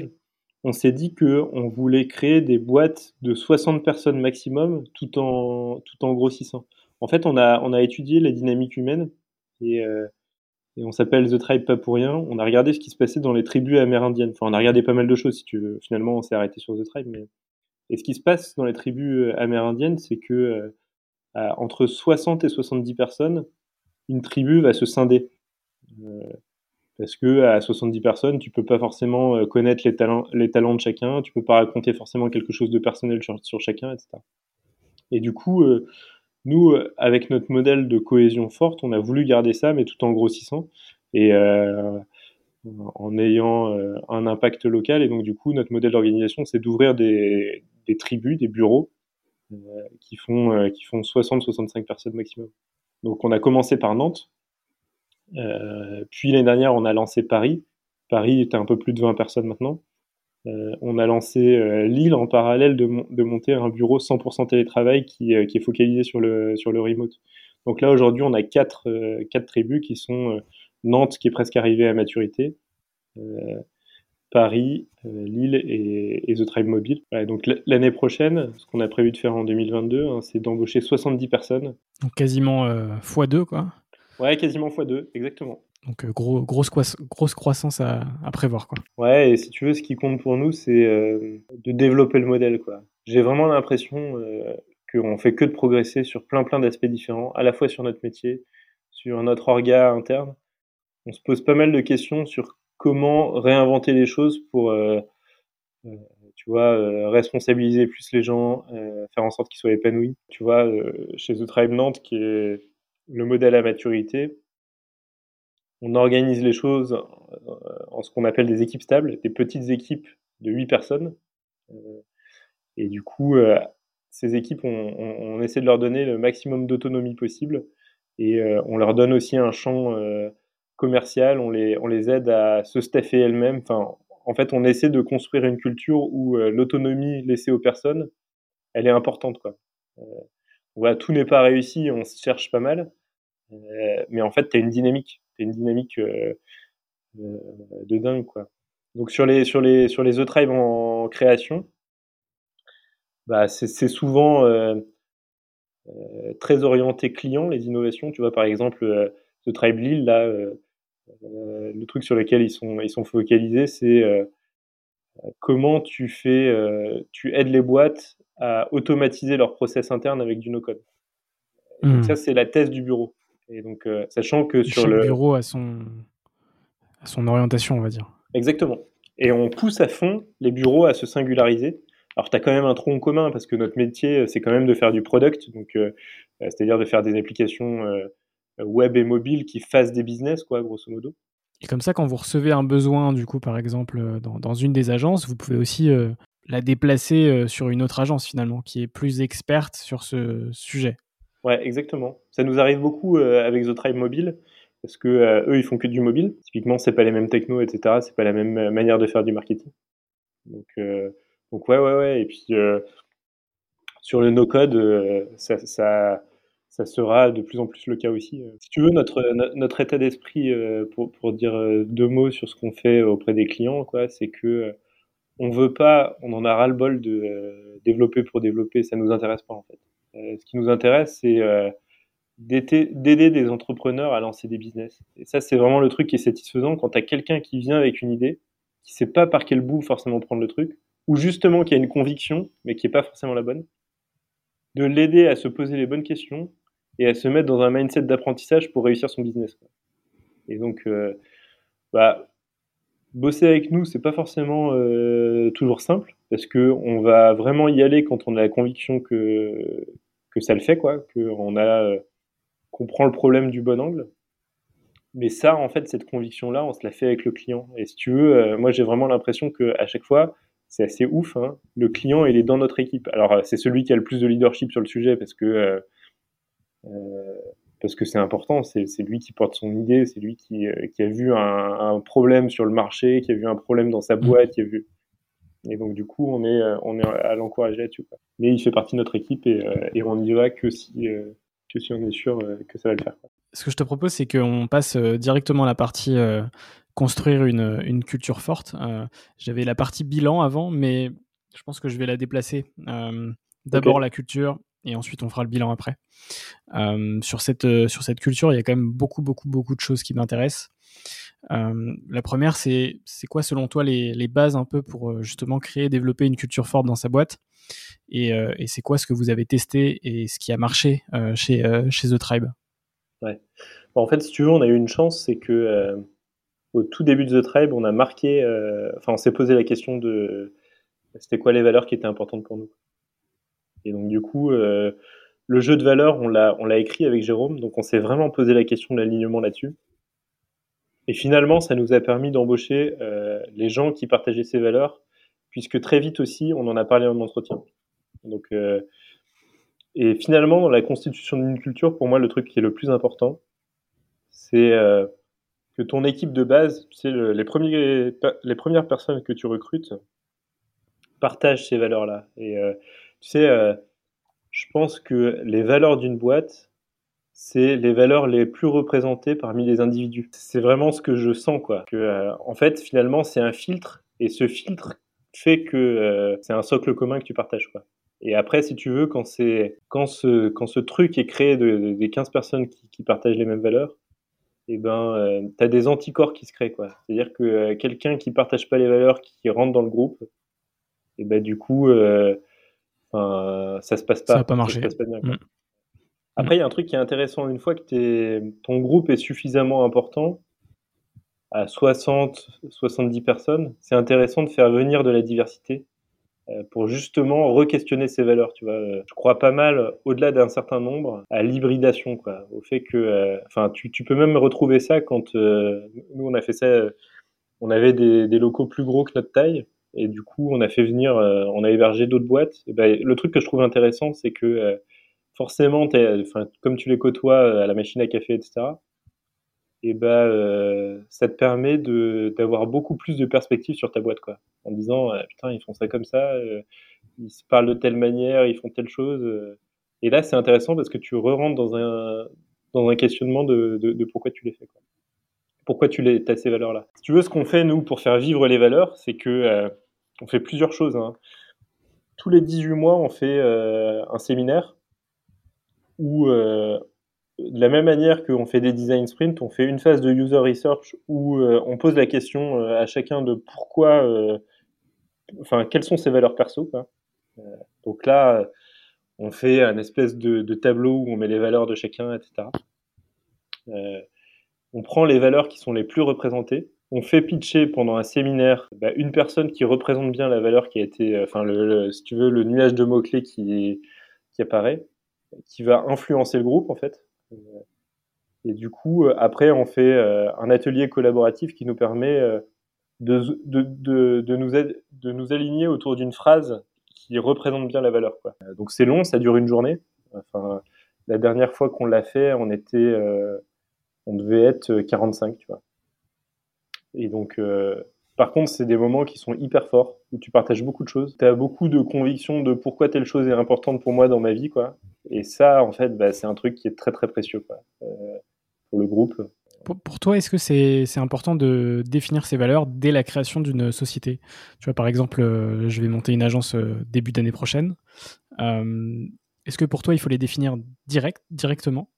on s'est dit qu'on voulait créer des boîtes de 60 personnes maximum tout en, tout en grossissant. En fait, on a, on a étudié la dynamique humaine et, euh, et on s'appelle The Tribe pas pour rien. On a regardé ce qui se passait dans les tribus amérindiennes. Enfin, on a regardé pas mal de choses, si tu veux. Finalement, on s'est arrêté sur The Tribe. Mais... Et ce qui se passe dans les tribus euh, amérindiennes, c'est que euh, entre 60 et 70 personnes, une tribu va se scinder. Euh, parce que à 70 personnes, tu peux pas forcément connaître les talents, les talents de chacun, tu peux pas raconter forcément quelque chose de personnel sur, chacun, etc. Et du coup, nous, euh, avec notre modèle de cohésion forte, on a voulu garder ça, mais tout en grossissant et en ayant un impact local. Et donc, du coup, notre modèle d'organisation, c'est d'ouvrir des, tribus, des bureaux qui font, qui font 60-65 personnes maximum. Donc, on a commencé par Nantes, euh, puis l'année dernière, on a lancé Paris. Paris était un peu plus de 20 personnes maintenant. Euh, on a lancé euh, Lille en parallèle de, de, monter un bureau 100% télétravail qui, qui, est focalisé sur le, sur le remote. Donc là, aujourd'hui, on a quatre, quatre tribus qui sont Nantes, qui est presque arrivée à maturité, Paris, Lille et, et, The Tribe Mobile. donc l'année prochaine, ce qu'on a prévu de faire en 2022, hein, c'est d'embaucher 70 personnes. Donc quasiment x2, quoi. Ouais, quasiment x2, exactement. Donc euh, gros, grosse, grosse croissance à, prévoir. Quoi. Ouais, et si tu veux, ce qui compte pour nous, c'est euh, de développer le modèle. J'ai vraiment l'impression euh, qu'on fait que de progresser sur plein plein d'aspects différents, à la fois sur notre métier, sur notre orga interne. On se pose pas mal de questions sur comment réinventer les choses pour, tu vois, responsabiliser plus les gens, faire en sorte qu'ils soient épanouis. Tu vois, chez The Tribe Nantes, qui est le modèle à maturité, on organise les choses euh, en ce qu'on appelle des équipes stables, des petites équipes de 8 personnes. Euh, et du coup, euh, ces équipes, on, essaie de leur donner le maximum d'autonomie possible et on leur donne aussi un champ commercial, on les, on les aide à se staffer elles-mêmes. Enfin, en fait, on essaie de construire une culture où l'autonomie laissée aux personnes, elle est importante. Tout n'est pas réussi, on se cherche pas mal. Mais en fait, tu as une dynamique. Une dynamique euh, euh, de dingue, quoi. Donc sur les, sur les, sur les E-Tribe en création, bah, c'est souvent très orienté client, les innovations. Tu vois, par exemple, The Tribe Lille, là, le truc sur lequel ils sont, ils sont focalisés, c'est comment tu fais, tu aides les boîtes à automatiser leur process interne avec du no-code. Hmm. ça, c'est la thèse du bureau. Et donc, euh, sachant que sur le... bureau à son... à son orientation, on va dire. Exactement. Et on pousse à fond les bureaux à se singulariser. Alors, tu as quand même un tronc commun parce que notre métier, c'est quand même de faire du product, donc euh, c'est-à-dire de faire des applications euh, web et mobile qui fassent des business, quoi, grosso modo. Et comme ça, quand vous recevez un besoin, du coup, par exemple, dans, dans une des agences, vous pouvez aussi la déplacer euh, sur une autre agence finalement, qui est plus experte sur ce sujet. Ouais, exactement. Ça nous arrive beaucoup euh, avec The Tribe Mobile, parce que euh, eux, ils font que du mobile. Typiquement, c'est pas les mêmes technos, etc. C'est pas la même manière de faire du marketing. Donc, donc ouais, ouais, ouais. Et puis sur le no-code, ça, sera de plus en plus le cas aussi. Si tu veux, notre, état d'esprit, pour, dire deux mots sur ce qu'on fait auprès des clients, c'est que on veut pas, on en a ras le bol de euh, développer pour développer, ça nous intéresse pas en fait. Euh, ce qui nous intéresse, c'est euh, d'aider des entrepreneurs à lancer des business. Et ça, c'est vraiment le truc qui est satisfaisant quand tu as quelqu'un qui vient avec une idée, qui sait pas par quel bout forcément prendre le truc, ou justement qui a une conviction, mais qui est pas forcément la bonne, de l'aider à se poser les bonnes questions et à se mettre dans un mindset d'apprentissage pour réussir son business. Et donc, bah, bosser avec nous, c'est pas forcément euh, toujours simple parce que on va vraiment y aller quand on a la conviction que que ça le fait quoi, que on a euh, qu'on prend le problème du bon angle. Mais ça, en fait, cette conviction-là, on se la fait avec le client. Et si tu veux, euh, moi, j'ai vraiment l'impression que à chaque fois, c'est assez ouf. Hein, le client, il est dans notre équipe. Alors, c'est celui qui a le plus de leadership sur le sujet parce que parce que c'est important, c'est lui qui porte son idée, c'est lui qui, euh, qui, a vu un, un, problème sur le marché, qui a vu un problème dans sa mm. boîte, qui a vu. Et donc du coup, on est, euh, on est à l'encourager là-dessus. Mais il fait partie de notre équipe et, euh, et on n'y va que si, que si on est sûr que ça va le faire. Ce que je te propose, c'est qu'on passe directement à la partie construire une, une, culture forte. J'avais la partie bilan avant, mais je pense que je vais la déplacer. D'abord la culture, et ensuite on fera le bilan après. Euh, sur, cette, euh, sur cette culture, il y a quand même beaucoup, beaucoup, beaucoup de choses qui m'intéressent. Euh, la première, c'est quoi selon toi les, les, bases un peu pour justement créer, développer une culture forte dans sa boîte? Et, et c'est quoi ce que vous avez testé et ce qui a marché chez, chez The Tribe? Ouais. en fait, si tu veux, on a eu une chance, c'est que au tout début de The Tribe, on a marqué, enfin, on s'est posé la question de c'était quoi les valeurs qui étaient importantes pour nous? Et donc du coup, euh, le jeu de valeur, on l'a, écrit avec Jérôme, donc on s'est vraiment posé la question de l'alignement là-dessus. Et finalement, ça nous a permis d'embaucher euh, les gens qui partageaient ces valeurs, puisque très vite aussi, on en a parlé en entretien. Donc, euh, et finalement, dans la constitution d'une culture, pour moi, le truc qui est le plus important, c'est que ton équipe de base, tu sais, les, premiers, les premières personnes que tu recrutes partagent ces valeurs-là. Et tu sais, euh, je pense que les valeurs d'une boîte, c'est les valeurs les plus représentées parmi les individus. C'est vraiment ce que je sens, quoi. Que, euh, en fait, finalement, c'est un filtre, et ce filtre fait que euh, c'est un socle commun que tu partages, quoi. Et après, si tu veux, quand quand ce quand ce truc est créé de, des 15 personnes qui, partagent les mêmes valeurs, eh ben, tu as des anticorps qui se créent, quoi. C'est-à-dire que quelqu'un qui partage pas les valeurs, qui rentre dans le groupe, et eh ben du coup Enfin, ça se passe pas. Ça va pas marcher. Mm. Après, il y a un truc qui est intéressant. Une fois que ton groupe est suffisamment important, à 60, 70 personnes, c'est intéressant de faire venir de la diversité euh, pour justement re-questionner ces valeurs. Tu vois, je crois pas mal, au-delà d'un certain nombre, à l'hybridation, quoi, au fait que, euh, enfin, tu, tu, peux même retrouver ça quand euh, nous on a fait ça, on avait des, des, locaux plus gros que notre taille, et du coup, on a fait venir, euh, on a hébergé d'autres boîtes. Ben, le truc que je trouve intéressant, c'est que euh, forcément, comme tu les côtoies euh, à la machine à café, etc., et ben, ça te permet d'avoir beaucoup plus de perspectives sur ta boîte, quoi. En disant, putain, ils font ça comme ça, ils se parlent de telle manière, ils font telle chose. et là, c'est intéressant parce que tu re-rentres dans un, questionnement de, pourquoi tu les fais, quoi pourquoi tu as ces valeurs-là. Si tu veux, ce qu'on fait, nous, pour faire vivre les valeurs, c'est que on fait plusieurs choses. Hein. Tous les 18 mois, on fait euh, un séminaire où, euh, de la même manière qu'on fait des design sprints, on fait une phase de user research où euh, on pose la question à chacun de pourquoi, enfin, quelles sont ses valeurs perso. donc là, on fait un espèce de, de, tableau où on met les valeurs de chacun, etc. on prend les valeurs qui sont les plus représentées on fait pitcher pendant un séminaire bah, une personne qui représente bien la valeur qui a été, euh, enfin, le, si tu veux, le nuage de mots-clés qui, qui apparaît, qui va influencer le groupe, en fait. Euh, et du coup, euh, après, on fait un atelier collaboratif qui nous permet de, de, nous, aligner autour d'une phrase qui représente bien la valeur. Donc c'est long, ça dure une journée. Enfin, la dernière fois qu'on l'a fait, on était, on devait être 45, tu vois. Et donc, euh, par contre, c'est des moments qui sont hyper forts, où tu partages beaucoup de choses. Tu as beaucoup de convictions de pourquoi telle chose est importante pour moi dans ma vie, quoi. Et ça, en fait, bah, c'est un truc qui est très, très précieux, quoi, euh, pour le groupe. Pour, toi, est-ce que c'est important de définir ces valeurs dès la création d'une société? Tu vois, par exemple, euh, je vais monter une agence début d'année prochaine. est-ce que pour toi, il faut les définir direct, directement?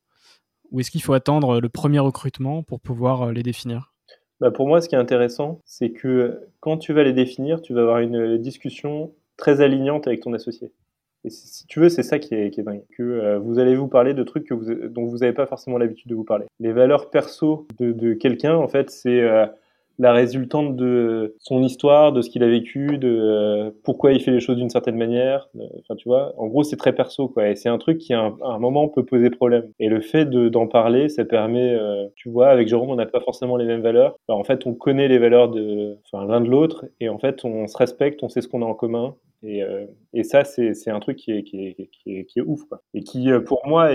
Ou est-ce qu'il faut attendre le premier recrutement pour pouvoir les définir? Bah pour moi, ce qui est intéressant, c'est que quand tu vas les définir, tu vas avoir une discussion très alignante avec ton associé. Et si tu veux, c'est ça qui est, dingue. Que euh, vous allez vous parler de trucs que vous, dont vous n'avez pas forcément l'habitude de vous parler. Les valeurs perso de, de quelqu'un, en fait, c'est euh, la résultante de son histoire, de ce qu'il a vécu, de euh, pourquoi il fait les choses d'une certaine manière. Enfin, tu vois, en gros, c'est très perso, quoi. Et c'est un truc qui, à un, moment, peut poser problème. Et le fait d'en parler, ça permet, euh, tu vois, avec Jérôme, on n'a pas forcément les mêmes valeurs. en fait, on connaît les valeurs de, enfin, l'un de l'autre, et en fait, on se respecte, on sait ce qu'on a en commun. Et, euh, et ça, c'est un truc qui est, qui est, qui est, ouf, quoi. Et qui, pour moi,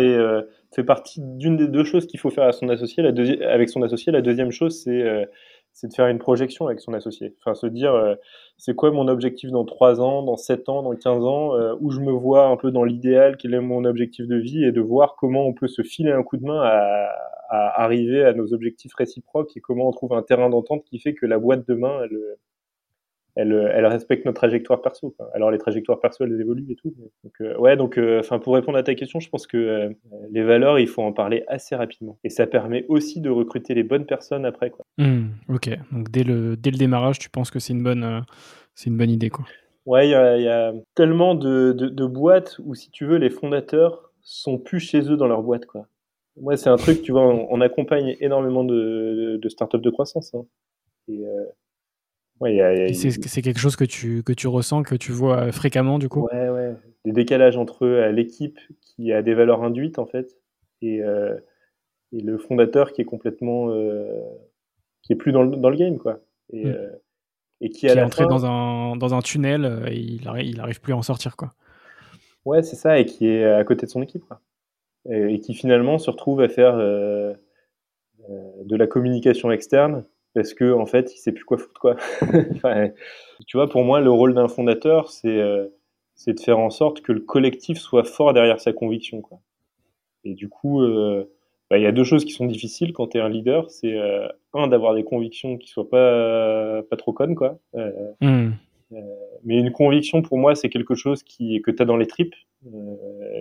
fait partie d'une des deux choses qu'il faut faire à son associé. La avec son associé, la deuxième chose, c'est c'est de faire une projection avec son associé. Enfin, se dire, euh, c'est quoi mon objectif dans 3 ans, dans 7 ans, dans 15 ans, euh, où je me vois un peu dans l'idéal, quel est mon objectif de vie, et de voir comment on peut se filer un coup de main à, à arriver à nos objectifs réciproques et comment on trouve un terrain d'entente qui fait que la boîte demain, elle, elle, elle respecte notre trajectoire perso. Alors les trajectoires perso, elles évoluent et tout. Donc, euh, ouais, donc, euh, enfin, pour répondre à ta question, je pense que euh, les valeurs, il faut en parler assez rapidement. Et ça permet aussi de recruter les bonnes personnes après, quoi. Mmh, ok, donc dès le, dès le démarrage, tu penses que c'est une bonne, c'est une bonne idée, quoi. Ouais, il y, y, a tellement de, de, de, boîtes où, si tu veux, les fondateurs sont plus chez eux dans leur boîte, quoi. Moi, c'est un truc, tu vois, on, on accompagne énormément de, de, startups de croissance. Hein. Et, Ouais, c'est quelque chose que tu, que tu ressens, que tu vois fréquemment, du coup? Ouais, ouais. Des décalages entre l'équipe qui a des valeurs induites, en fait, et, euh, et le fondateur qui est complètement. Euh, qui est plus dans le, dans le game, quoi. Et, mmh. euh, et qui, qui est entré dans, un, dans un tunnel et il n'arrive il arrive plus à en sortir, quoi. Ouais, c'est ça, et qui est à côté de son équipe, quoi. Et, et qui finalement se retrouve à faire de la communication externe parce que en fait, il sait plus quoi foutre quoi. enfin, tu vois, pour moi, le rôle d'un fondateur, c'est euh, c'est de faire en sorte que le collectif soit fort derrière sa conviction quoi. Et du coup, euh, bah, il y a deux choses qui sont difficiles quand tu es un leader, c'est euh, un d'avoir des convictions qui soient pas pas trop connes quoi. Mmh. mais une conviction pour moi, c'est quelque chose qui que tu as dans les tripes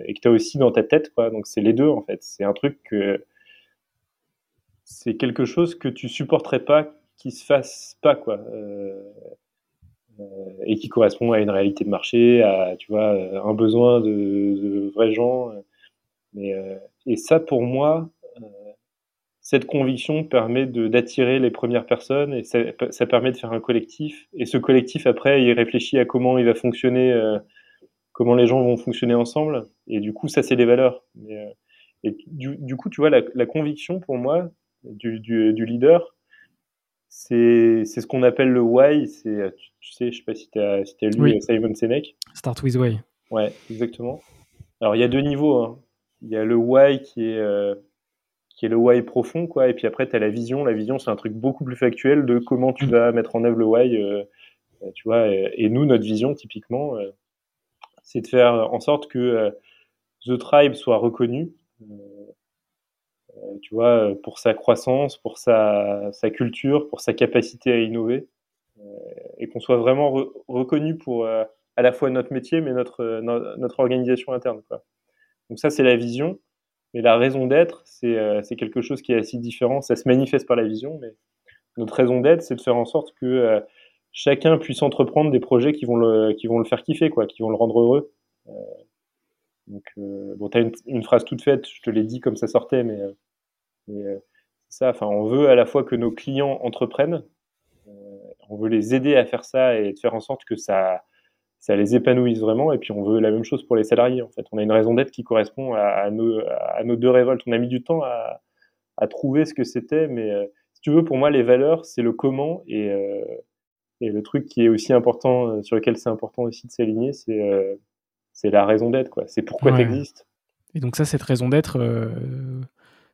et que tu as aussi dans ta tête quoi. Donc c'est les deux en fait. C'est un truc que c'est quelque chose que tu supporterais pas qui se fasse pas quoi euh, euh, et qui correspond à une réalité de marché à tu vois un besoin de, vrais gens. Mais euh, et ça pour moi cette conviction permet d'attirer les premières personnes et ça, ça, permet de faire un collectif. Et ce collectif après il réfléchit à comment il va fonctionner comment les gens vont fonctionner ensemble. Et du coup ça c'est les valeurs. Et du, du, coup tu vois la, la conviction pour moi du, du, du leader, c'est ce qu'on appelle le why. C'est, tu, tu, sais, je sais pas si tu as, si as, lu oui. Simon Sinek. Start with why. Ouais, exactement. Alors il y a deux niveaux. Hein. Il y a le why qui est euh, qui est le why profond, quoi. Et puis après, tu as la vision. La vision, c'est un truc beaucoup plus factuel de comment tu mm. vas mettre en œuvre le why. Euh, euh, tu vois. Et, et, nous, notre vision, typiquement, euh, c'est de faire en sorte que The Tribe soit reconnu tu vois, pour sa croissance, pour sa, sa, culture, pour sa capacité à innover, euh, et qu'on soit vraiment re reconnu pour euh, à la fois notre métier, mais notre, notre organisation interne. Quoi. Donc ça, c'est la vision. Mais la raison d'être, c'est euh, quelque chose qui est assez différent. Ça se manifeste par la vision, mais notre raison d'être, c'est de faire en sorte que euh, chacun puisse entreprendre des projets qui vont le, qui vont le faire kiffer, quoi, qui vont le rendre heureux. Euh, donc, bon, tu as une, phrase toute faite, je te l'ai dit comme ça sortait, mais euh, ça, enfin, on veut à la fois que nos clients entreprennent, euh, on veut les aider à faire ça et de faire en sorte que ça, ça les épanouisse vraiment. Et puis on veut la même chose pour les salariés. En fait, on a une raison d'être qui correspond à, à, nos, à, nos, deux révoltes. On a mis du temps à, à trouver ce que c'était, mais euh, si tu veux, pour moi, les valeurs, c'est le comment et, euh, et le truc qui est aussi important, sur lequel c'est important aussi de s'aligner, c'est c'est la raison d'être. quoi. C'est pourquoi ouais. tu existes. Et donc ça, cette raison d'être,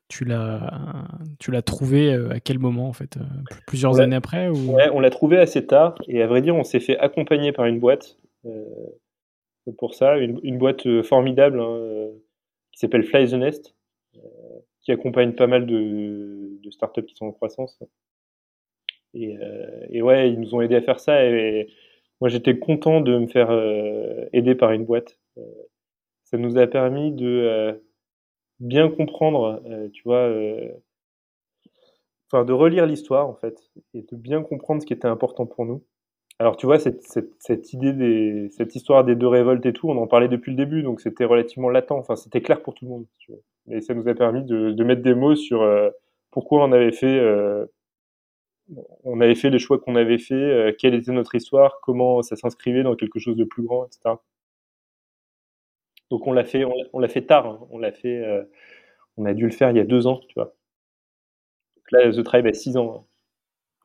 tu l'as, tu l'as trouvé euh, à quel moment en fait euh, Plusieurs ouais. années après ou... Ouais, on l'a trouvé assez tard et à vrai dire, on s'est fait accompagner par une boîte euh, pour ça, une, une boîte euh, formidable hein, qui s'appelle Fly the Nest, euh, qui accompagne pas mal de, de, startups qui sont en croissance. Et, et, ouais, ils nous ont aidé à faire ça et, moi j'étais content de me faire aider par une boîte. ça nous a permis de bien comprendre, euh, tu vois, euh, enfin de relire l'histoire en fait, et de bien comprendre ce qui était important pour nous. Alors tu vois, cette, idée des, cette histoire des deux révoltes et tout, on en parlait depuis le début, donc c'était relativement latent, enfin c'était clair pour tout le monde. Tu vois. Et ça nous a permis de, mettre des mots sur euh, pourquoi on avait fait, euh, on avait fait les choix qu'on avait fait, quelle était notre histoire, comment ça s'inscrivait dans quelque chose de plus grand, etc. Donc on l'a fait, on l'a fait tard. Hein. On l'a fait, euh, on a dû le faire il y a deux ans, tu vois. Donc là, The Tribe a six ans. Hein.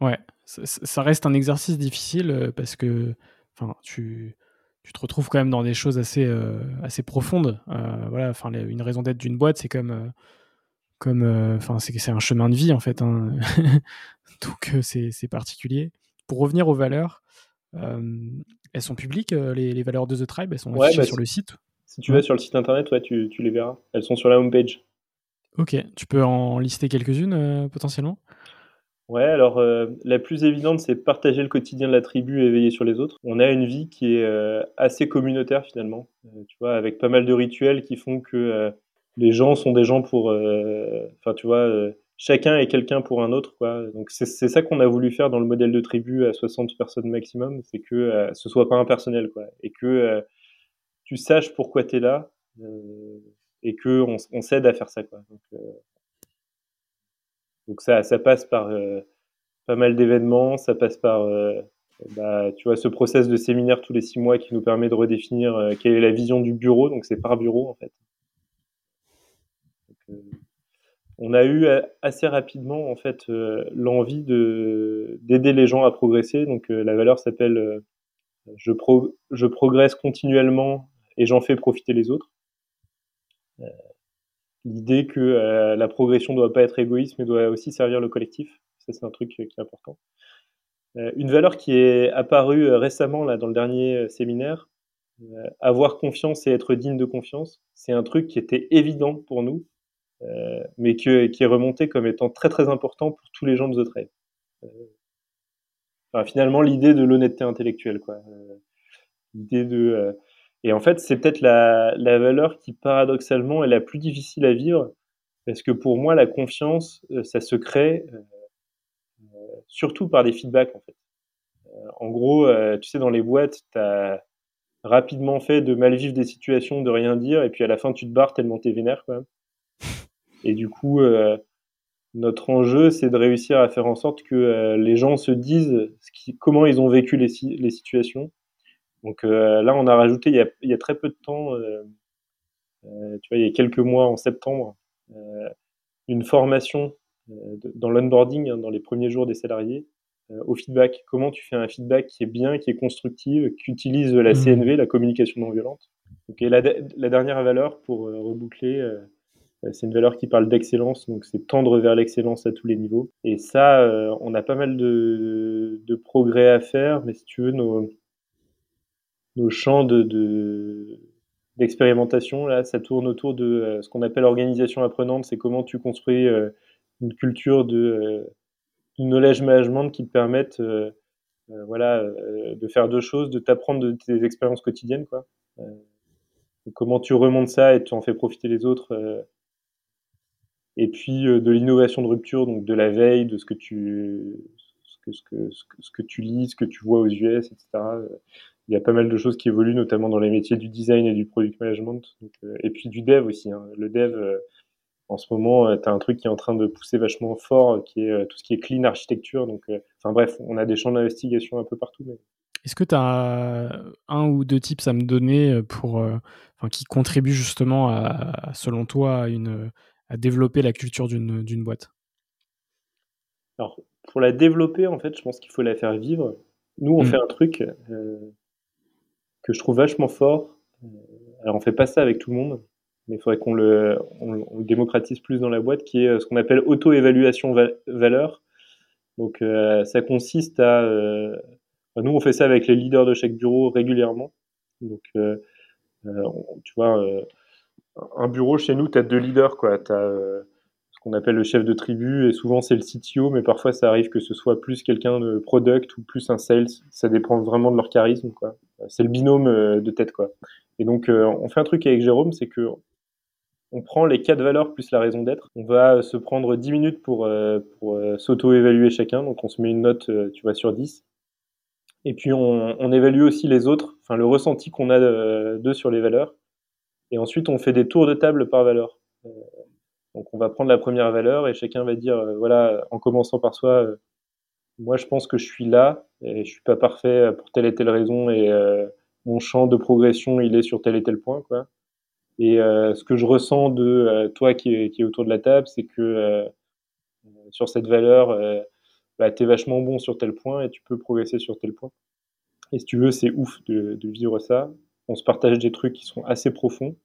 Ouais, ça, ça, reste un exercice difficile euh, parce que, enfin, tu, tu te retrouves quand même dans des choses assez, euh, assez profondes. Euh, voilà, enfin, une raison d'être d'une boîte, c'est comme comme, enfin, c'est un chemin de vie en fait. Hein. Donc c'est particulier. Pour revenir aux valeurs, elles sont publiques, les, valeurs de The Tribe Elles sont affichées bah, sur le site? Si tu vas sur le site internet, ouais, tu, tu, les verras. Elles sont sur la homepage. Ok, tu peux en lister quelques-unes potentiellement? Ouais, alors euh, la plus évidente, c'est partager le quotidien de la tribu et veiller sur les autres. On a une vie qui est euh, assez communautaire finalement, euh, tu vois, avec pas mal de rituels qui font que les gens sont des gens pour, enfin, tu vois, chacun est quelqu'un pour un autre, quoi. Donc c'est ça qu'on a voulu faire dans le modèle de tribu à 60 personnes maximum, c'est que ce soit pas impersonnel, quoi, et que tu saches pourquoi tu es là et que on, s'aide à faire ça, quoi. Donc, donc ça, ça passe par euh, pas mal d'événements, ça passe par euh, bah, tu vois, ce process de séminaire tous les six mois qui nous permet de redéfinir euh, quelle est la vision du bureau. Donc c'est par bureau en fait. on a eu assez rapidement en fait l'envie de d'aider les gens à progresser. Donc la valeur s'appelle je, je progresse continuellement et j'en fais profiter les autres l'idée que euh, la progression ne doit pas être égoïste, mais doit aussi servir le collectif. Ça, c'est un truc qui est important. Euh, une valeur qui est apparue euh, récemment là, dans le dernier séminaire, avoir confiance et être digne de confiance, c'est un truc qui était évident pour nous, mais qui est remonté comme étant très très important pour tous les gens de The finalement, l'idée de l'honnêteté intellectuelle, quoi. l'idée de et en fait, c'est peut-être la, la, valeur qui, paradoxalement, est la plus difficile à vivre, parce que pour moi, la confiance, euh, ça se crée euh, euh, surtout par des feedbacks, en fait. en gros, tu sais, dans les boîtes, tu as rapidement fait de mal vivre des situations, de rien dire, et puis à la fin, tu te barres tellement t'es vénère, quoi. Et du coup, notre enjeu, c'est de réussir à faire en sorte que les gens se disent ce qui, comment ils ont vécu les, les situations, donc euh, là, on a rajouté il y a, il y a très peu de temps, euh, euh, tu vois, il y a quelques mois, en septembre, une formation dans l'onboarding, hein, dans les premiers jours des salariés, au feedback. Comment tu fais un feedback qui est bien, qui est constructif, qui utilise la mmh. CNV, la communication non violente? et la, la, dernière valeur, pour reboucler, c'est une valeur qui parle d'excellence, donc c'est tendre vers l'excellence à tous les niveaux. Et ça, on a pas mal de, de, progrès à faire, mais si tu veux, nos, nos champs de, d'expérimentation, là, ça tourne autour de euh, ce qu'on appelle organisation apprenante. C'est comment tu construis euh, une culture de, euh, knowledge management qui te permette voilà, de faire deux choses, de t'apprendre de tes expériences quotidiennes. Quoi. comment tu remontes ça et tu en fais profiter les autres. et puis de l'innovation de rupture, donc de la veille, de ce que tu, ce que, ce que, ce que, tu lis, ce que tu vois aux US, etc il y a pas mal de choses qui évoluent, notamment dans les métiers du design et du product management. Euh, et puis du dev aussi. Hein. Le dev, euh, en ce moment, euh, tu as un truc qui est en train de pousser vachement fort, qui est tout ce qui est clean architecture. Donc, enfin bref, on a des champs d'investigation un peu partout. Mais... Est-ce que tu as un ou deux tips à me donner pour, qui contribuent justement, à, selon toi, à, une, à développer la culture d'une boîte? Alors, pour la développer, en fait, je pense qu'il faut la faire vivre. Nous, on mmh. fait un truc, que je trouve vachement fort. Euh, alors on fait pas ça avec tout le monde, mais il faudrait qu'on le, on, démocratise plus dans la boîte, qui est euh, ce qu'on appelle auto-évaluation valeur. Donc euh, ça consiste à, nous on fait ça avec les leaders de chaque bureau régulièrement. Donc tu vois, un bureau chez nous, tu as deux leaders quoi. Tu as qu'on appelle le chef de tribu, et souvent c'est le CTO, mais parfois ça arrive que ce soit plus quelqu'un de product ou plus un sales. Ça dépend vraiment de leur charisme, quoi. C'est le binôme euh, de tête, quoi. Et donc, euh, on fait un truc avec Jérôme, c'est que on prend les quatre valeurs plus la raison d'être. On va se prendre 10 minutes pour, euh, s'auto-évaluer chacun. Donc, on se met une note, tu vois, sur 10. Et puis, on, on évalue aussi les autres, enfin, le ressenti qu'on a d'eux sur les valeurs. Et ensuite, on fait des tours de table par valeur. Donc on va prendre la première valeur et chacun va dire, voilà, en commençant par soi, moi je pense que je suis là et je suis pas parfait pour telle et telle raison et euh, mon champ de progression il est sur tel et tel point quoi. Et ce que je ressens de toi qui est, qui est, autour de la table, c'est que sur cette valeur, bah, tu vachement bon sur tel point et tu peux progresser sur tel point. Et si tu veux, c'est ouf de, de, vivre ça. On se partage des trucs qui sont assez profonds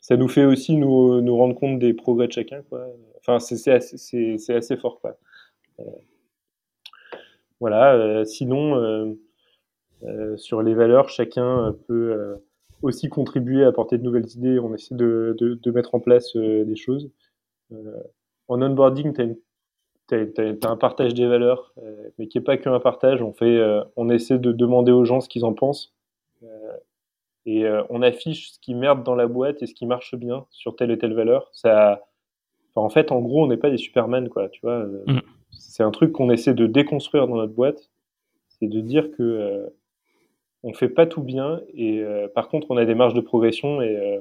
ça nous fait aussi nous, nous, rendre compte des progrès de chacun. Quoi. Enfin, c'est assez, fort. Quoi. voilà. sinon, sur les valeurs, chacun peut aussi contribuer à apporter de nouvelles idées. On essaie de, mettre en place des choses. en onboarding, tu as un partage des valeurs, euh, mais qui n'est pas qu'un partage. On, fait, euh, on essaie de demander aux gens ce qu'ils en pensent. Euh, et on affiche ce qui merde dans la boîte et ce qui marche bien sur telle et telle valeur. Ça, en fait, en gros, on n'est pas des Superman, quoi. Tu vois, mm. c'est un truc qu'on essaie de déconstruire dans notre boîte. C'est de dire que on fait pas tout bien et par contre, on a des marges de progression et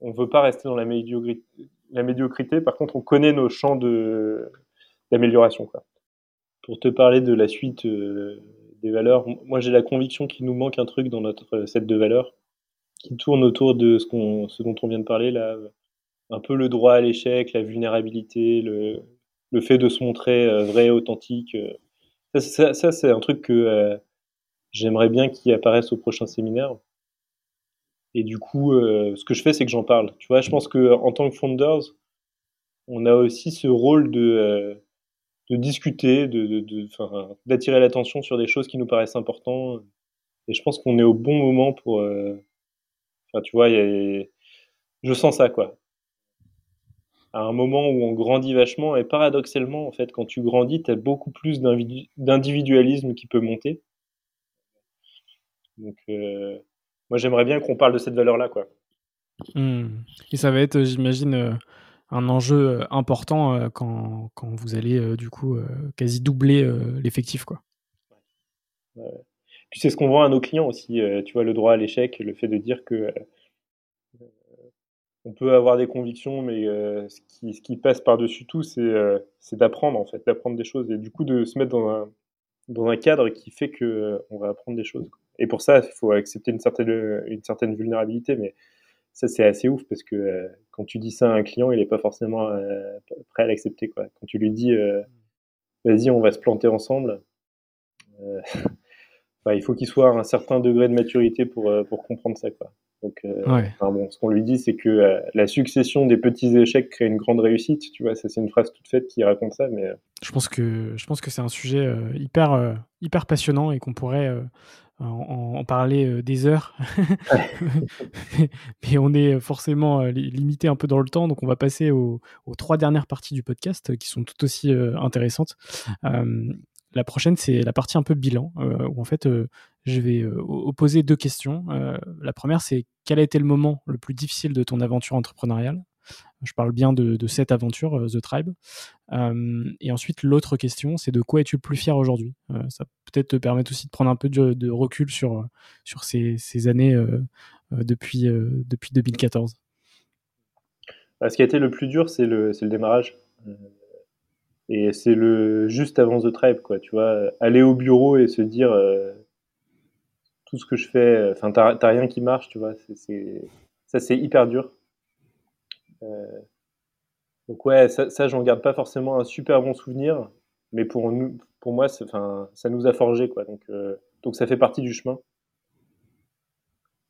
on veut pas rester dans la médiocrité la médiocrité. Par contre, on connaît nos champs d'amélioration. Pour te parler de la suite euh, des valeurs, moi j'ai la conviction qu'il nous manque un truc dans notre set de valeurs qui tourne autour de ce, qu'on, ce dont on vient de parler là. Un peu le droit à l'échec, la vulnérabilité, le, le fait de se montrer euh, vrai, authentique. Euh. Ça, c'est un truc que j'aimerais bien qu'il apparaisse au prochain séminaire. Et du coup, euh, ce que je fais, c'est que j'en parle. Tu vois, je pense que en tant que founders, on a aussi ce rôle de, euh, de discuter, de, de, d'attirer l'attention sur des choses qui nous paraissent importantes. Et je pense qu'on est au bon moment pour. Euh, enfin, tu vois, je sens ça, quoi. À un moment où on grandit vachement, et paradoxalement, en fait, quand tu grandis, tu as beaucoup plus d'individualisme qui peut monter. Donc, euh, moi j'aimerais bien qu'on parle de cette valeur-là, quoi. Hmm. Et ça va être, j'imagine, euh, un enjeu euh, important euh, quand, quand, vous allez du coup quasi doubler l'effectif, quoi. Puis c'est ce qu'on vend à nos clients aussi. tu vois, le droit à l'échec, le fait de dire que on peut avoir des convictions, mais ce, qui, ce, qui, passe par-dessus tout, c'est d'apprendre en fait, d'apprendre des choses et du coup de se mettre dans un, dans un cadre qui fait que on va apprendre des choses. Et pour ça, il faut accepter une certaine, une certaine vulnérabilité, mais ça, c'est assez ouf parce que euh, quand tu dis ça à un client, il n'est pas forcément euh, prêt à l'accepter. Quand tu lui dis, euh, vas-y, on va se planter ensemble, bah, il faut qu'il soit à un certain degré de maturité pour, pour comprendre ça. Quoi. Donc, bon, ce qu'on lui dit, c'est que la succession des petits échecs crée une grande réussite. Tu vois, ça, c'est une phrase toute faite qui raconte ça, mais je pense que je pense que c'est un sujet hyper hyper passionnant et qu'on pourrait en, parler euh, des heures. mais, on est forcément euh, limité un peu dans le temps, donc on va passer aux, trois dernières parties du podcast euh, qui sont tout aussi intéressantes. La prochaine, c'est la partie un peu bilan, où en fait, je vais opposer deux questions. la première, c'est quel a été le moment le plus difficile de ton aventure entrepreneuriale? Je parle bien de, cette aventure, euh, The Tribe. Euh, et ensuite, l'autre question, c'est de quoi es-tu le plus fier aujourd'hui? Euh, Ça peut-être te permettre aussi de prendre un peu de, recul sur, sur ces, années depuis, depuis 2014. Bah, ce qui a été le plus dur, c'est le, le démarrage. Et c'est le juste avant The Tribe, quoi. Tu vois, aller au bureau et se dire tout ce que je fais, enfin, t'as rien qui marche, tu vois. ça, c'est hyper dur. Euh, donc ouais, ça, ça j'en garde pas forcément un super bon souvenir, mais pour nous, pour moi, ça nous a forgé quoi. Donc, euh, donc ça fait partie du chemin.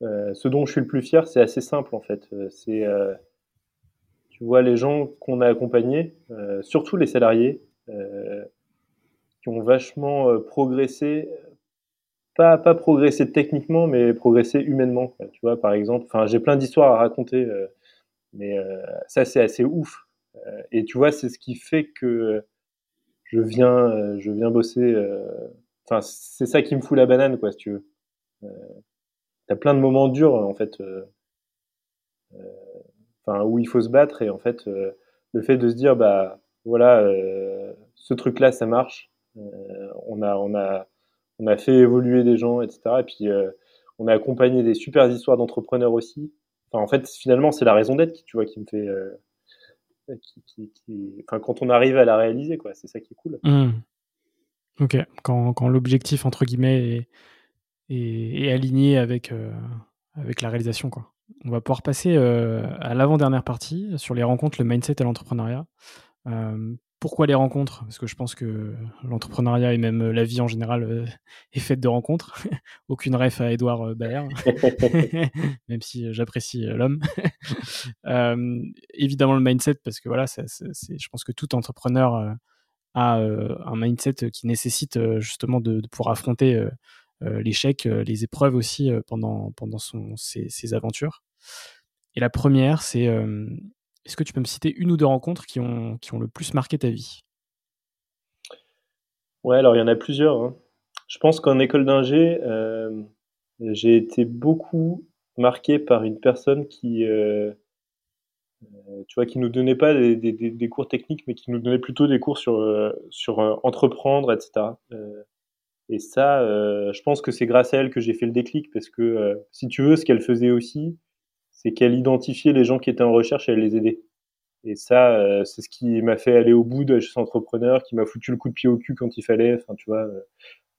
Euh, ce dont je suis le plus fier, c'est assez simple en fait. C'est, tu vois, les gens qu'on a accompagnés, surtout les salariés, qui ont vachement progressé, pas, pas progressé techniquement, mais progressé humainement. Tu vois, par exemple, j'ai plein d'histoires à raconter mais euh, ça, c'est assez ouf. Euh, et tu vois, c'est ce qui fait que je viens, euh, je viens bosser. Enfin, c'est ça qui me fout la banane, quoi, si tu veux. T'as plein de moments durs, en fait. Où il faut se battre et en fait, le fait de se dire, bah, voilà, ce truc-là, ça marche. on a, on a, on a fait évoluer des gens, etc. Et puis, on a accompagné des super histoires d'entrepreneurs aussi en fait, finalement, c'est la raison d'être qui, tu vois, qui me fait. Euh, enfin, quand on arrive à la réaliser, quoi, c'est ça qui est cool. Mmh. Ok, quand, quand l'objectif, entre guillemets, est, aligné avec, euh, avec la réalisation, quoi. On va pouvoir passer euh, à l'avant-dernière partie sur les rencontres, le mindset et l'entrepreneuriat. pourquoi les rencontres? Parce que je pense que l'entrepreneuriat et même la vie en général est faite de rencontres. Aucune ref à Edouard Baer, même si j'apprécie l'homme. évidemment le mindset, parce que voilà, je pense que tout entrepreneur a un mindset qui nécessite justement de, pouvoir affronter l'échec, les épreuves aussi pendant, pendant son, ses, aventures. Et la première, c'est est-ce que tu peux me citer une ou deux rencontres qui ont, qui ont le plus marqué ta vie? Ouais, alors il y en a plusieurs. Hein. Je pense qu'en école d'ingé, euh, j'ai été beaucoup marqué par une personne qui, euh, euh, tu vois, qui nous donnait pas des, des, des, cours techniques, mais qui nous donnait plutôt des cours sur, sur entreprendre, etc. et ça, je pense que c'est grâce à elle que j'ai fait le déclic, parce que si tu veux, ce qu'elle faisait aussi, c'est qu'elle identifiait les gens qui étaient en recherche et elle les aidait. Et ça, euh, c'est ce qui m'a fait aller au bout de chez entrepreneur, qui m'a foutu le coup de pied au cul quand il fallait. Enfin, tu vois. Euh.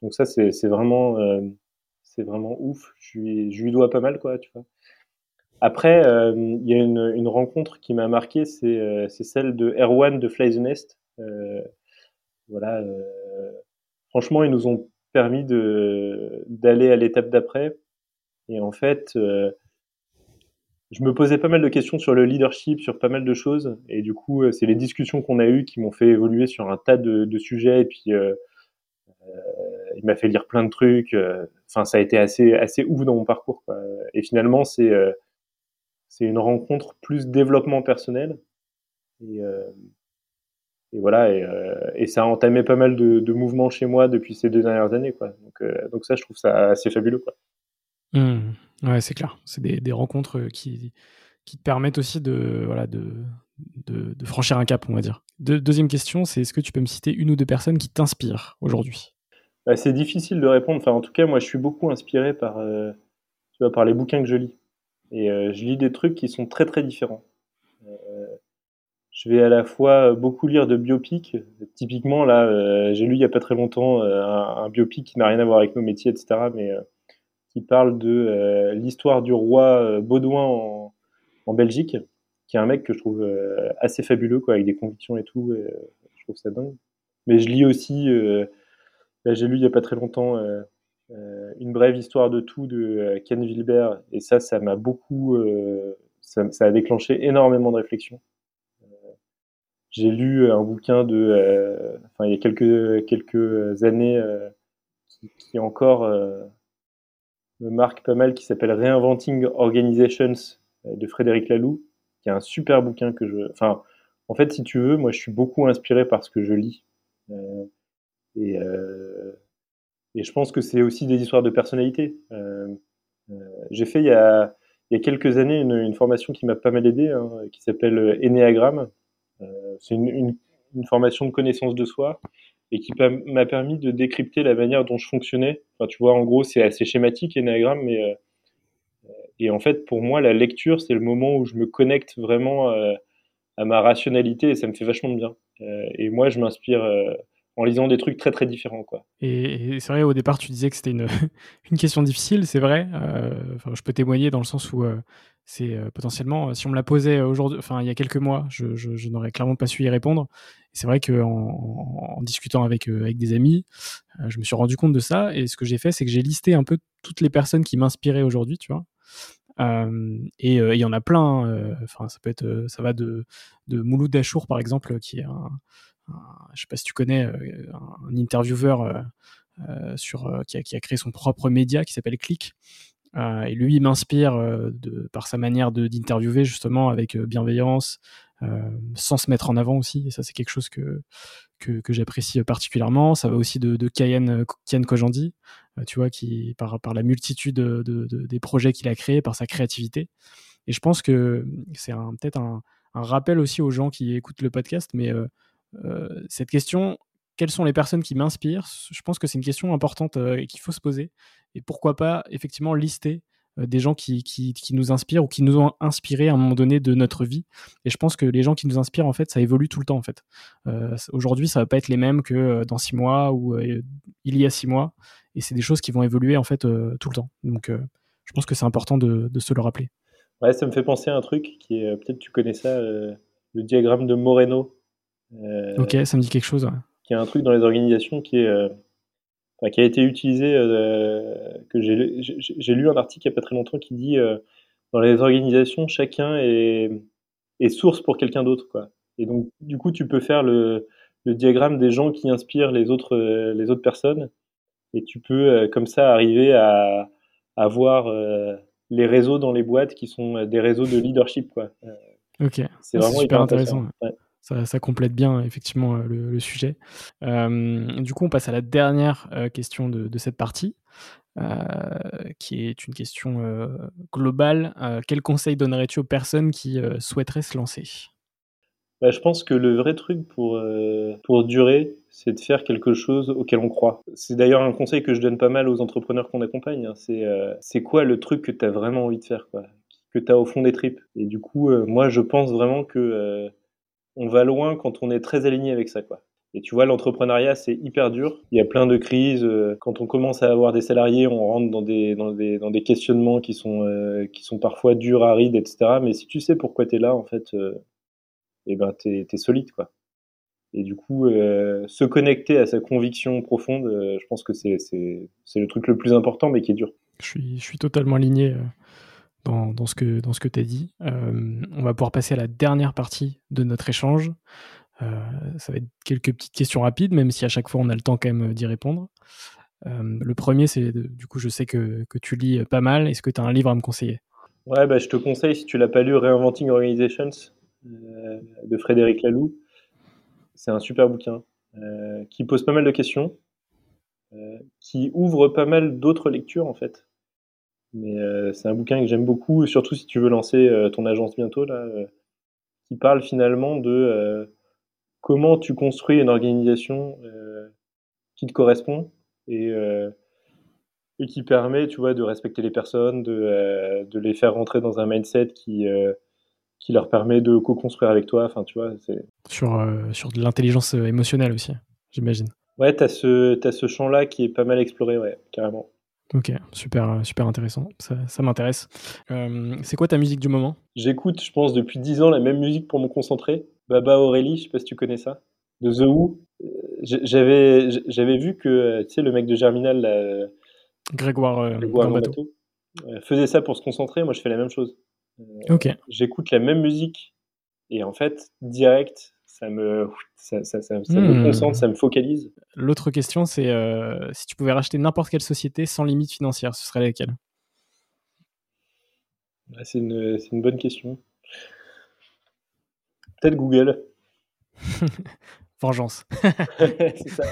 donc ça, c'est vraiment, euh, c'est vraiment ouf. Je lui, dois pas mal, quoi, tu vois. Après, il y a une, une rencontre qui m'a marqué, c'est celle de Erwan de Fly the Nest. voilà. franchement, ils nous ont permis de d'aller à l'étape d'après. Et en fait, je me posais pas mal de questions sur le leadership, sur pas mal de choses. Et du coup, euh, c'est les discussions qu'on a eues qui m'ont fait évoluer sur un tas de, sujets. Et puis, euh, euh, il m'a fait lire plein de trucs. Enfin, ça a été assez, assez ouf dans mon parcours. Et finalement, c'est c'est une rencontre plus développement personnel. Et, et voilà, et, et, ça a entamé pas mal de, de, mouvements chez moi depuis ces deux dernières années. Quoi. Donc, donc ça, je trouve ça assez fabuleux. Quoi. Mmh. Ouais, c'est clair. C'est des, des, rencontres qui, qui te permettent aussi de, voilà, de, de, de franchir un cap, on va dire. deuxième question, c'est est-ce que tu peux me citer une ou deux personnes qui t'inspirent aujourd'hui? Bah, C'est difficile de répondre. Enfin, en tout cas, moi, je suis beaucoup inspiré par, euh, tu vois, par les bouquins que je lis. Et euh, je lis des trucs qui sont très, très différents. Euh, je vais à la fois beaucoup lire de biopics. Typiquement, là, j'ai lu il n'y a pas très longtemps un, un, biopic qui n'a rien à voir avec nos métiers, etc. Mais qui parle de euh, l'histoire du roi euh, Baudouin en, Belgique, qui est un mec que je trouve euh, assez fabuleux, quoi, avec des convictions et tout. Je trouve ça dingue. Mais je lis aussi, j'ai lu il n'y a pas très longtemps une brève histoire de tout de Ken Wilber, et ça, ça m'a beaucoup, ça, a déclenché énormément de réflexions. J'ai lu un bouquin de, enfin, il y a quelques, quelques années, qui, qui, encore me marque pas mal qui s'appelle Reinventing Organizations euh, de Frédéric Laloux, qui est un super bouquin que je. Enfin, en fait, si tu veux, moi, je suis beaucoup inspiré par ce que je lis. Euh, et, euh, et, je pense que c'est aussi des histoires de personnalité. J'ai fait il y, a, il y, a, quelques années une, formation qui m'a pas mal aidé, hein, qui s'appelle Enneagram. C'est une, formation de connaissance de soi et qui m'a permis de décrypter la manière dont je fonctionnais. Enfin, tu vois, en gros, c'est assez schématique, Enneagram, mais euh, et en fait, pour moi, la lecture, c'est le moment où je me connecte vraiment euh, à ma rationalité et ça me fait vachement de bien. Euh, et moi, je m'inspire en lisant des trucs très très différents. Quoi. Et, c'est vrai, au départ, tu disais que c'était une, une question difficile, c'est vrai. je peux témoigner dans le sens où c'est potentiellement, si on me la posait aujourd'hui, il y a quelques mois, je, n'aurais clairement pas su y répondre. c'est vrai qu'en en, discutant avec, avec des amis, je me suis rendu compte de ça. Et ce que j'ai fait, c'est que j'ai listé un peu toutes les personnes qui m'inspiraient aujourd'hui, tu vois. et il y en a plein. Enfin, ça peut être, ça va de, de Mouloud Dachour par exemple, qui est un, je sais pas si tu connais, un, intervieweur sur qui a, qui, a, créé son propre média qui s'appelle Click. Euh, et lui, il m'inspire euh, par sa manière d'interviewer justement avec euh, bienveillance, sans se mettre en avant aussi. Et ça, c'est quelque chose que, que, j'apprécie particulièrement. Ça va aussi de, de Kian, Kojandi, tu vois, qui par, par la multitude de, de, des projets qu'il a créés, par sa créativité. Et je pense que c'est peut-être un, un, rappel aussi aux gens qui écoutent le podcast, mais cette question, quelles sont les personnes qui m'inspirent? Je pense que c'est une question importante et qu'il faut se poser et pourquoi pas effectivement lister euh, des gens qui, nous inspirent ou qui nous ont inspiré à un moment donné de notre vie. Et je pense que les gens qui nous inspirent, en fait, ça évolue tout le temps, en fait. Euh, Aujourd'hui, ça va pas être les mêmes que euh, dans six mois ou euh, il y a six mois. Et c'est des choses qui vont évoluer, en fait, tout le temps. Donc, je pense que c'est important de, de, se le rappeler. Ouais, ça me fait penser à un truc qui est, peut-être tu connais ça, le diagramme de Moreno. Ok, ça me dit quelque chose. Qui est un truc dans les organisations qui est qui a été utilisé, que j'ai lu un article il n'y a pas très longtemps qui dit dans les organisations, chacun est, est source pour quelqu'un d'autre. Et donc, du coup, tu peux faire le, le, diagramme des gens qui inspirent les autres, les autres personnes. Et tu peux, comme ça, arriver à, avoir les réseaux dans les boîtes qui sont des réseaux de leadership. Quoi. ok, c'est vraiment super intéressant. Ça, complète bien effectivement le, sujet. du coup, on passe à la dernière question de, cette partie. Euh, qui est une question euh, globale. Euh, quel conseil donnerais-tu aux personnes qui souhaiteraient se lancer? Bah, je pense que le vrai truc pour, pour durer, c'est de faire quelque chose auquel on croit. C'est d'ailleurs un conseil que je donne pas mal aux entrepreneurs qu'on accompagne. Hein. C'est c'est quoi le truc que tu as vraiment envie de faire, quoi? Que tu as au fond des tripes. Et du coup, moi, je pense vraiment que on va loin quand on est très aligné avec ça, quoi. Et tu vois, l'entrepreneuriat, c'est hyper dur. Il y a plein de crises. Euh, quand on commence à avoir des salariés, on rentre dans des, dans des, dans des questionnements qui sont, euh, qui sont parfois durs, arides, etc. Mais si tu sais pourquoi tu es là, en fait, euh, eh ben, tu es, solide. Quoi. Et du coup, se connecter à sa conviction profonde, je pense que c'est le truc le plus important, mais qui est dur. Je suis, je suis totalement aligné dans, ce que, tu as dit. on va pouvoir passer à la dernière partie de notre échange. Euh, ça va être quelques petites questions rapides, même si à chaque fois on a le temps quand même d'y répondre. Euh, le premier, c'est du coup, je sais que, tu lis pas mal. Est-ce que tu as un livre à me conseiller? Ouais, bah, je te conseille, si tu l'as pas lu, Reinventing Organizations euh, de Frédéric Laloux. C'est un super bouquin qui pose pas mal de questions, qui ouvre pas mal d'autres lectures en fait. Mais c'est un bouquin que j'aime beaucoup, surtout si tu veux lancer ton agence bientôt, là, qui parle finalement de comment tu construis une organisation euh, qui te correspond et, euh, et, qui permet, tu vois, de respecter les personnes, de, euh, de les faire rentrer dans un mindset qui, qui leur permet de co-construire avec toi. Enfin, tu vois, c'est... Sur, sur de l'intelligence émotionnelle aussi, j'imagine. Ouais, tu as ce, ce champ-là qui est pas mal exploré, ouais, carrément. Ok, super, super intéressant. Ça, ça m'intéresse. c'est quoi ta musique du moment? J'écoute, je pense, depuis 10 ans la même musique pour me concentrer. Baba Aurélie, je sais pas si tu connais ça, de The Who. Euh, j'avais, j'avais vu que, euh, tu sais, le mec de Germinal, euh, Grégoire, Grégoire faisait ça pour se concentrer. Moi, je fais la même chose. ok. J'écoute la même musique et en fait, direct, ça me, ça, ça, ça, me hmm. concentre, ça me focalise. L'autre question, c'est si tu pouvais racheter n'importe quelle société sans limite financière, ce serait laquelle? Bah, C'est une, une bonne question. Peut-être Google. vengeance. ça,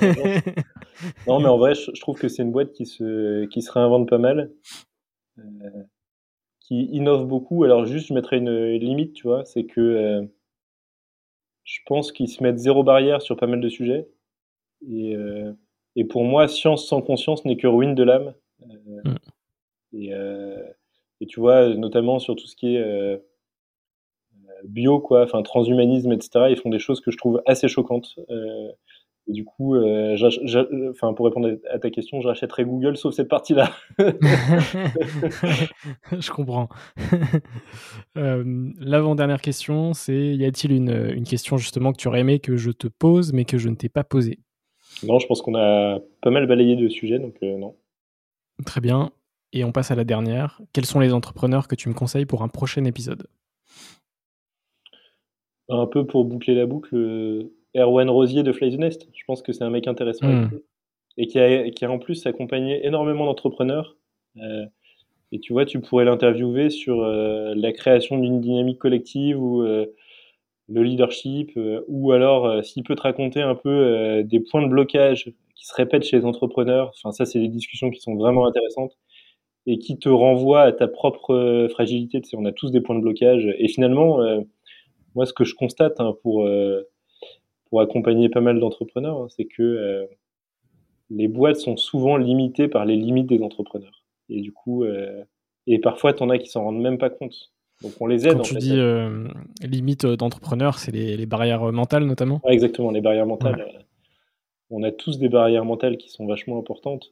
Non, mais en vrai, je, trouve que c'est une boîte qui se, qui se réinvente pas mal, euh, qui innove beaucoup. Alors, juste, je mettrais une, limite, tu vois, c'est que euh, je pense qu'ils se mettent zéro barrière sur pas mal de sujets. Et, euh, et pour moi, science sans conscience n'est que ruine de l'âme. Mm. Et, et, tu vois, notamment sur tout ce qui est bio, quoi, enfin transhumanisme, etc. Ils font des choses que je trouve assez choquantes. Euh, et du coup, euh, enfin pour répondre à ta question, je rachèterais Google sauf cette partie-là. je comprends. Euh, l'avant-dernière question, c'est y a-t-il une, une, question justement que tu aurais aimé que je te pose mais que je ne t'ai pas posée? Non, je pense qu'on a pas mal balayé de sujets, donc non. Très bien. Et on passe à la dernière. Quels sont les entrepreneurs que tu me conseilles pour un prochain épisode? Un peu pour boucler la boucle, euh, Erwan Rosier de Fly the Nest. Je pense que c'est un mec intéressant hmm. et qui a, qui a en plus accompagné énormément d'entrepreneurs. Euh, et tu vois, tu pourrais l'interviewer sur euh, la création d'une dynamique collective ou le leadership, ou alors s'il peut te raconter un peu des points de blocage qui se répètent chez les entrepreneurs. Enfin, ça, c'est des discussions qui sont vraiment intéressantes et qui te renvoient à ta propre fragilité. Tu sais, on a tous des points de blocage. Et finalement, moi, ce que je constate hein, pour, euh, pour accompagner pas mal d'entrepreneurs, hein, c'est que euh, les boîtes sont souvent limitées par les limites des entrepreneurs. Et du coup, euh, et parfois, tu en as qui s'en rendent même pas compte. Donc on les aide. Quand tu dis limites d'entrepreneurs, c'est les, barrières mentales notamment? Exactement, les barrières mentales. On a tous des barrières mentales qui sont vachement importantes.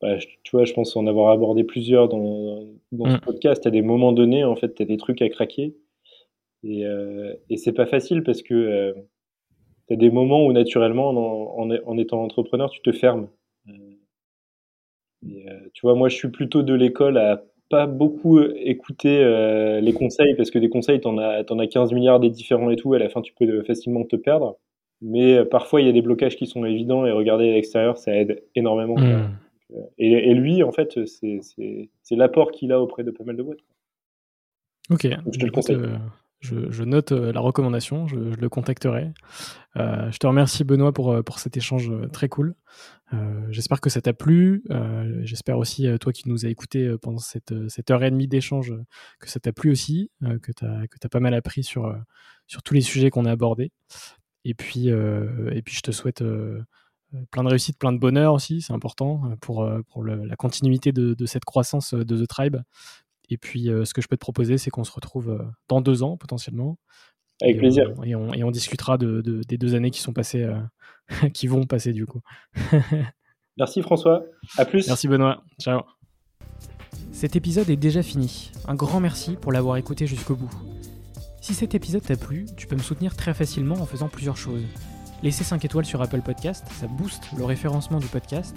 Bah, tu vois, je pense en avoir abordé plusieurs dans, dans ce mm. podcast. À des moments donnés, en fait, tu as des trucs à craquer. Et, et c'est pas facile parce que tu as des moments où naturellement, en, en, étant entrepreneur, tu te fermes. Et, tu vois, moi, je suis plutôt de l'école à pas beaucoup écouter les conseils parce que des conseils, tu en, as, en as 15 milliards des différents et tout. À la fin, tu peux facilement te perdre. Mais parfois, il y a des blocages qui sont évidents et regarder à l'extérieur, ça aide énormément. Mmh. Et, lui, en fait, c'est l'apport qu'il a auprès de pas mal de boîtes. Ok. je te le conseille. Euh, je, note euh, la recommandation, je, le contacterai. Euh, je te remercie Benoît pour, pour cet échange très cool. J'espère que ça t'a plu. J'espère aussi, toi qui nous as écouté pendant cette, cette heure et demie d'échange, que ça t'a plu aussi, que tu as, as, pas mal appris sur, sur tous les sujets qu'on a abordés. Et puis, et puis je te souhaite plein de réussite, plein de bonheur aussi, c'est important pour, pour la continuité de, cette croissance de The Tribe. Et puis, euh, ce que je peux te proposer, c'est qu'on se retrouve euh, dans deux ans potentiellement. Avec plaisir. et, on, et, on, discutera de, des deux années qui sont passées, euh, qui vont passer du coup. Merci François. À plus. Merci Benoît. Ciao. Cet épisode est déjà fini. Un grand merci pour l'avoir écouté jusqu'au bout. Si cet épisode t'a plu, tu peux me soutenir très facilement en faisant plusieurs choses. Laisser 5 étoiles sur Apple Podcast, ça booste le référencement du podcast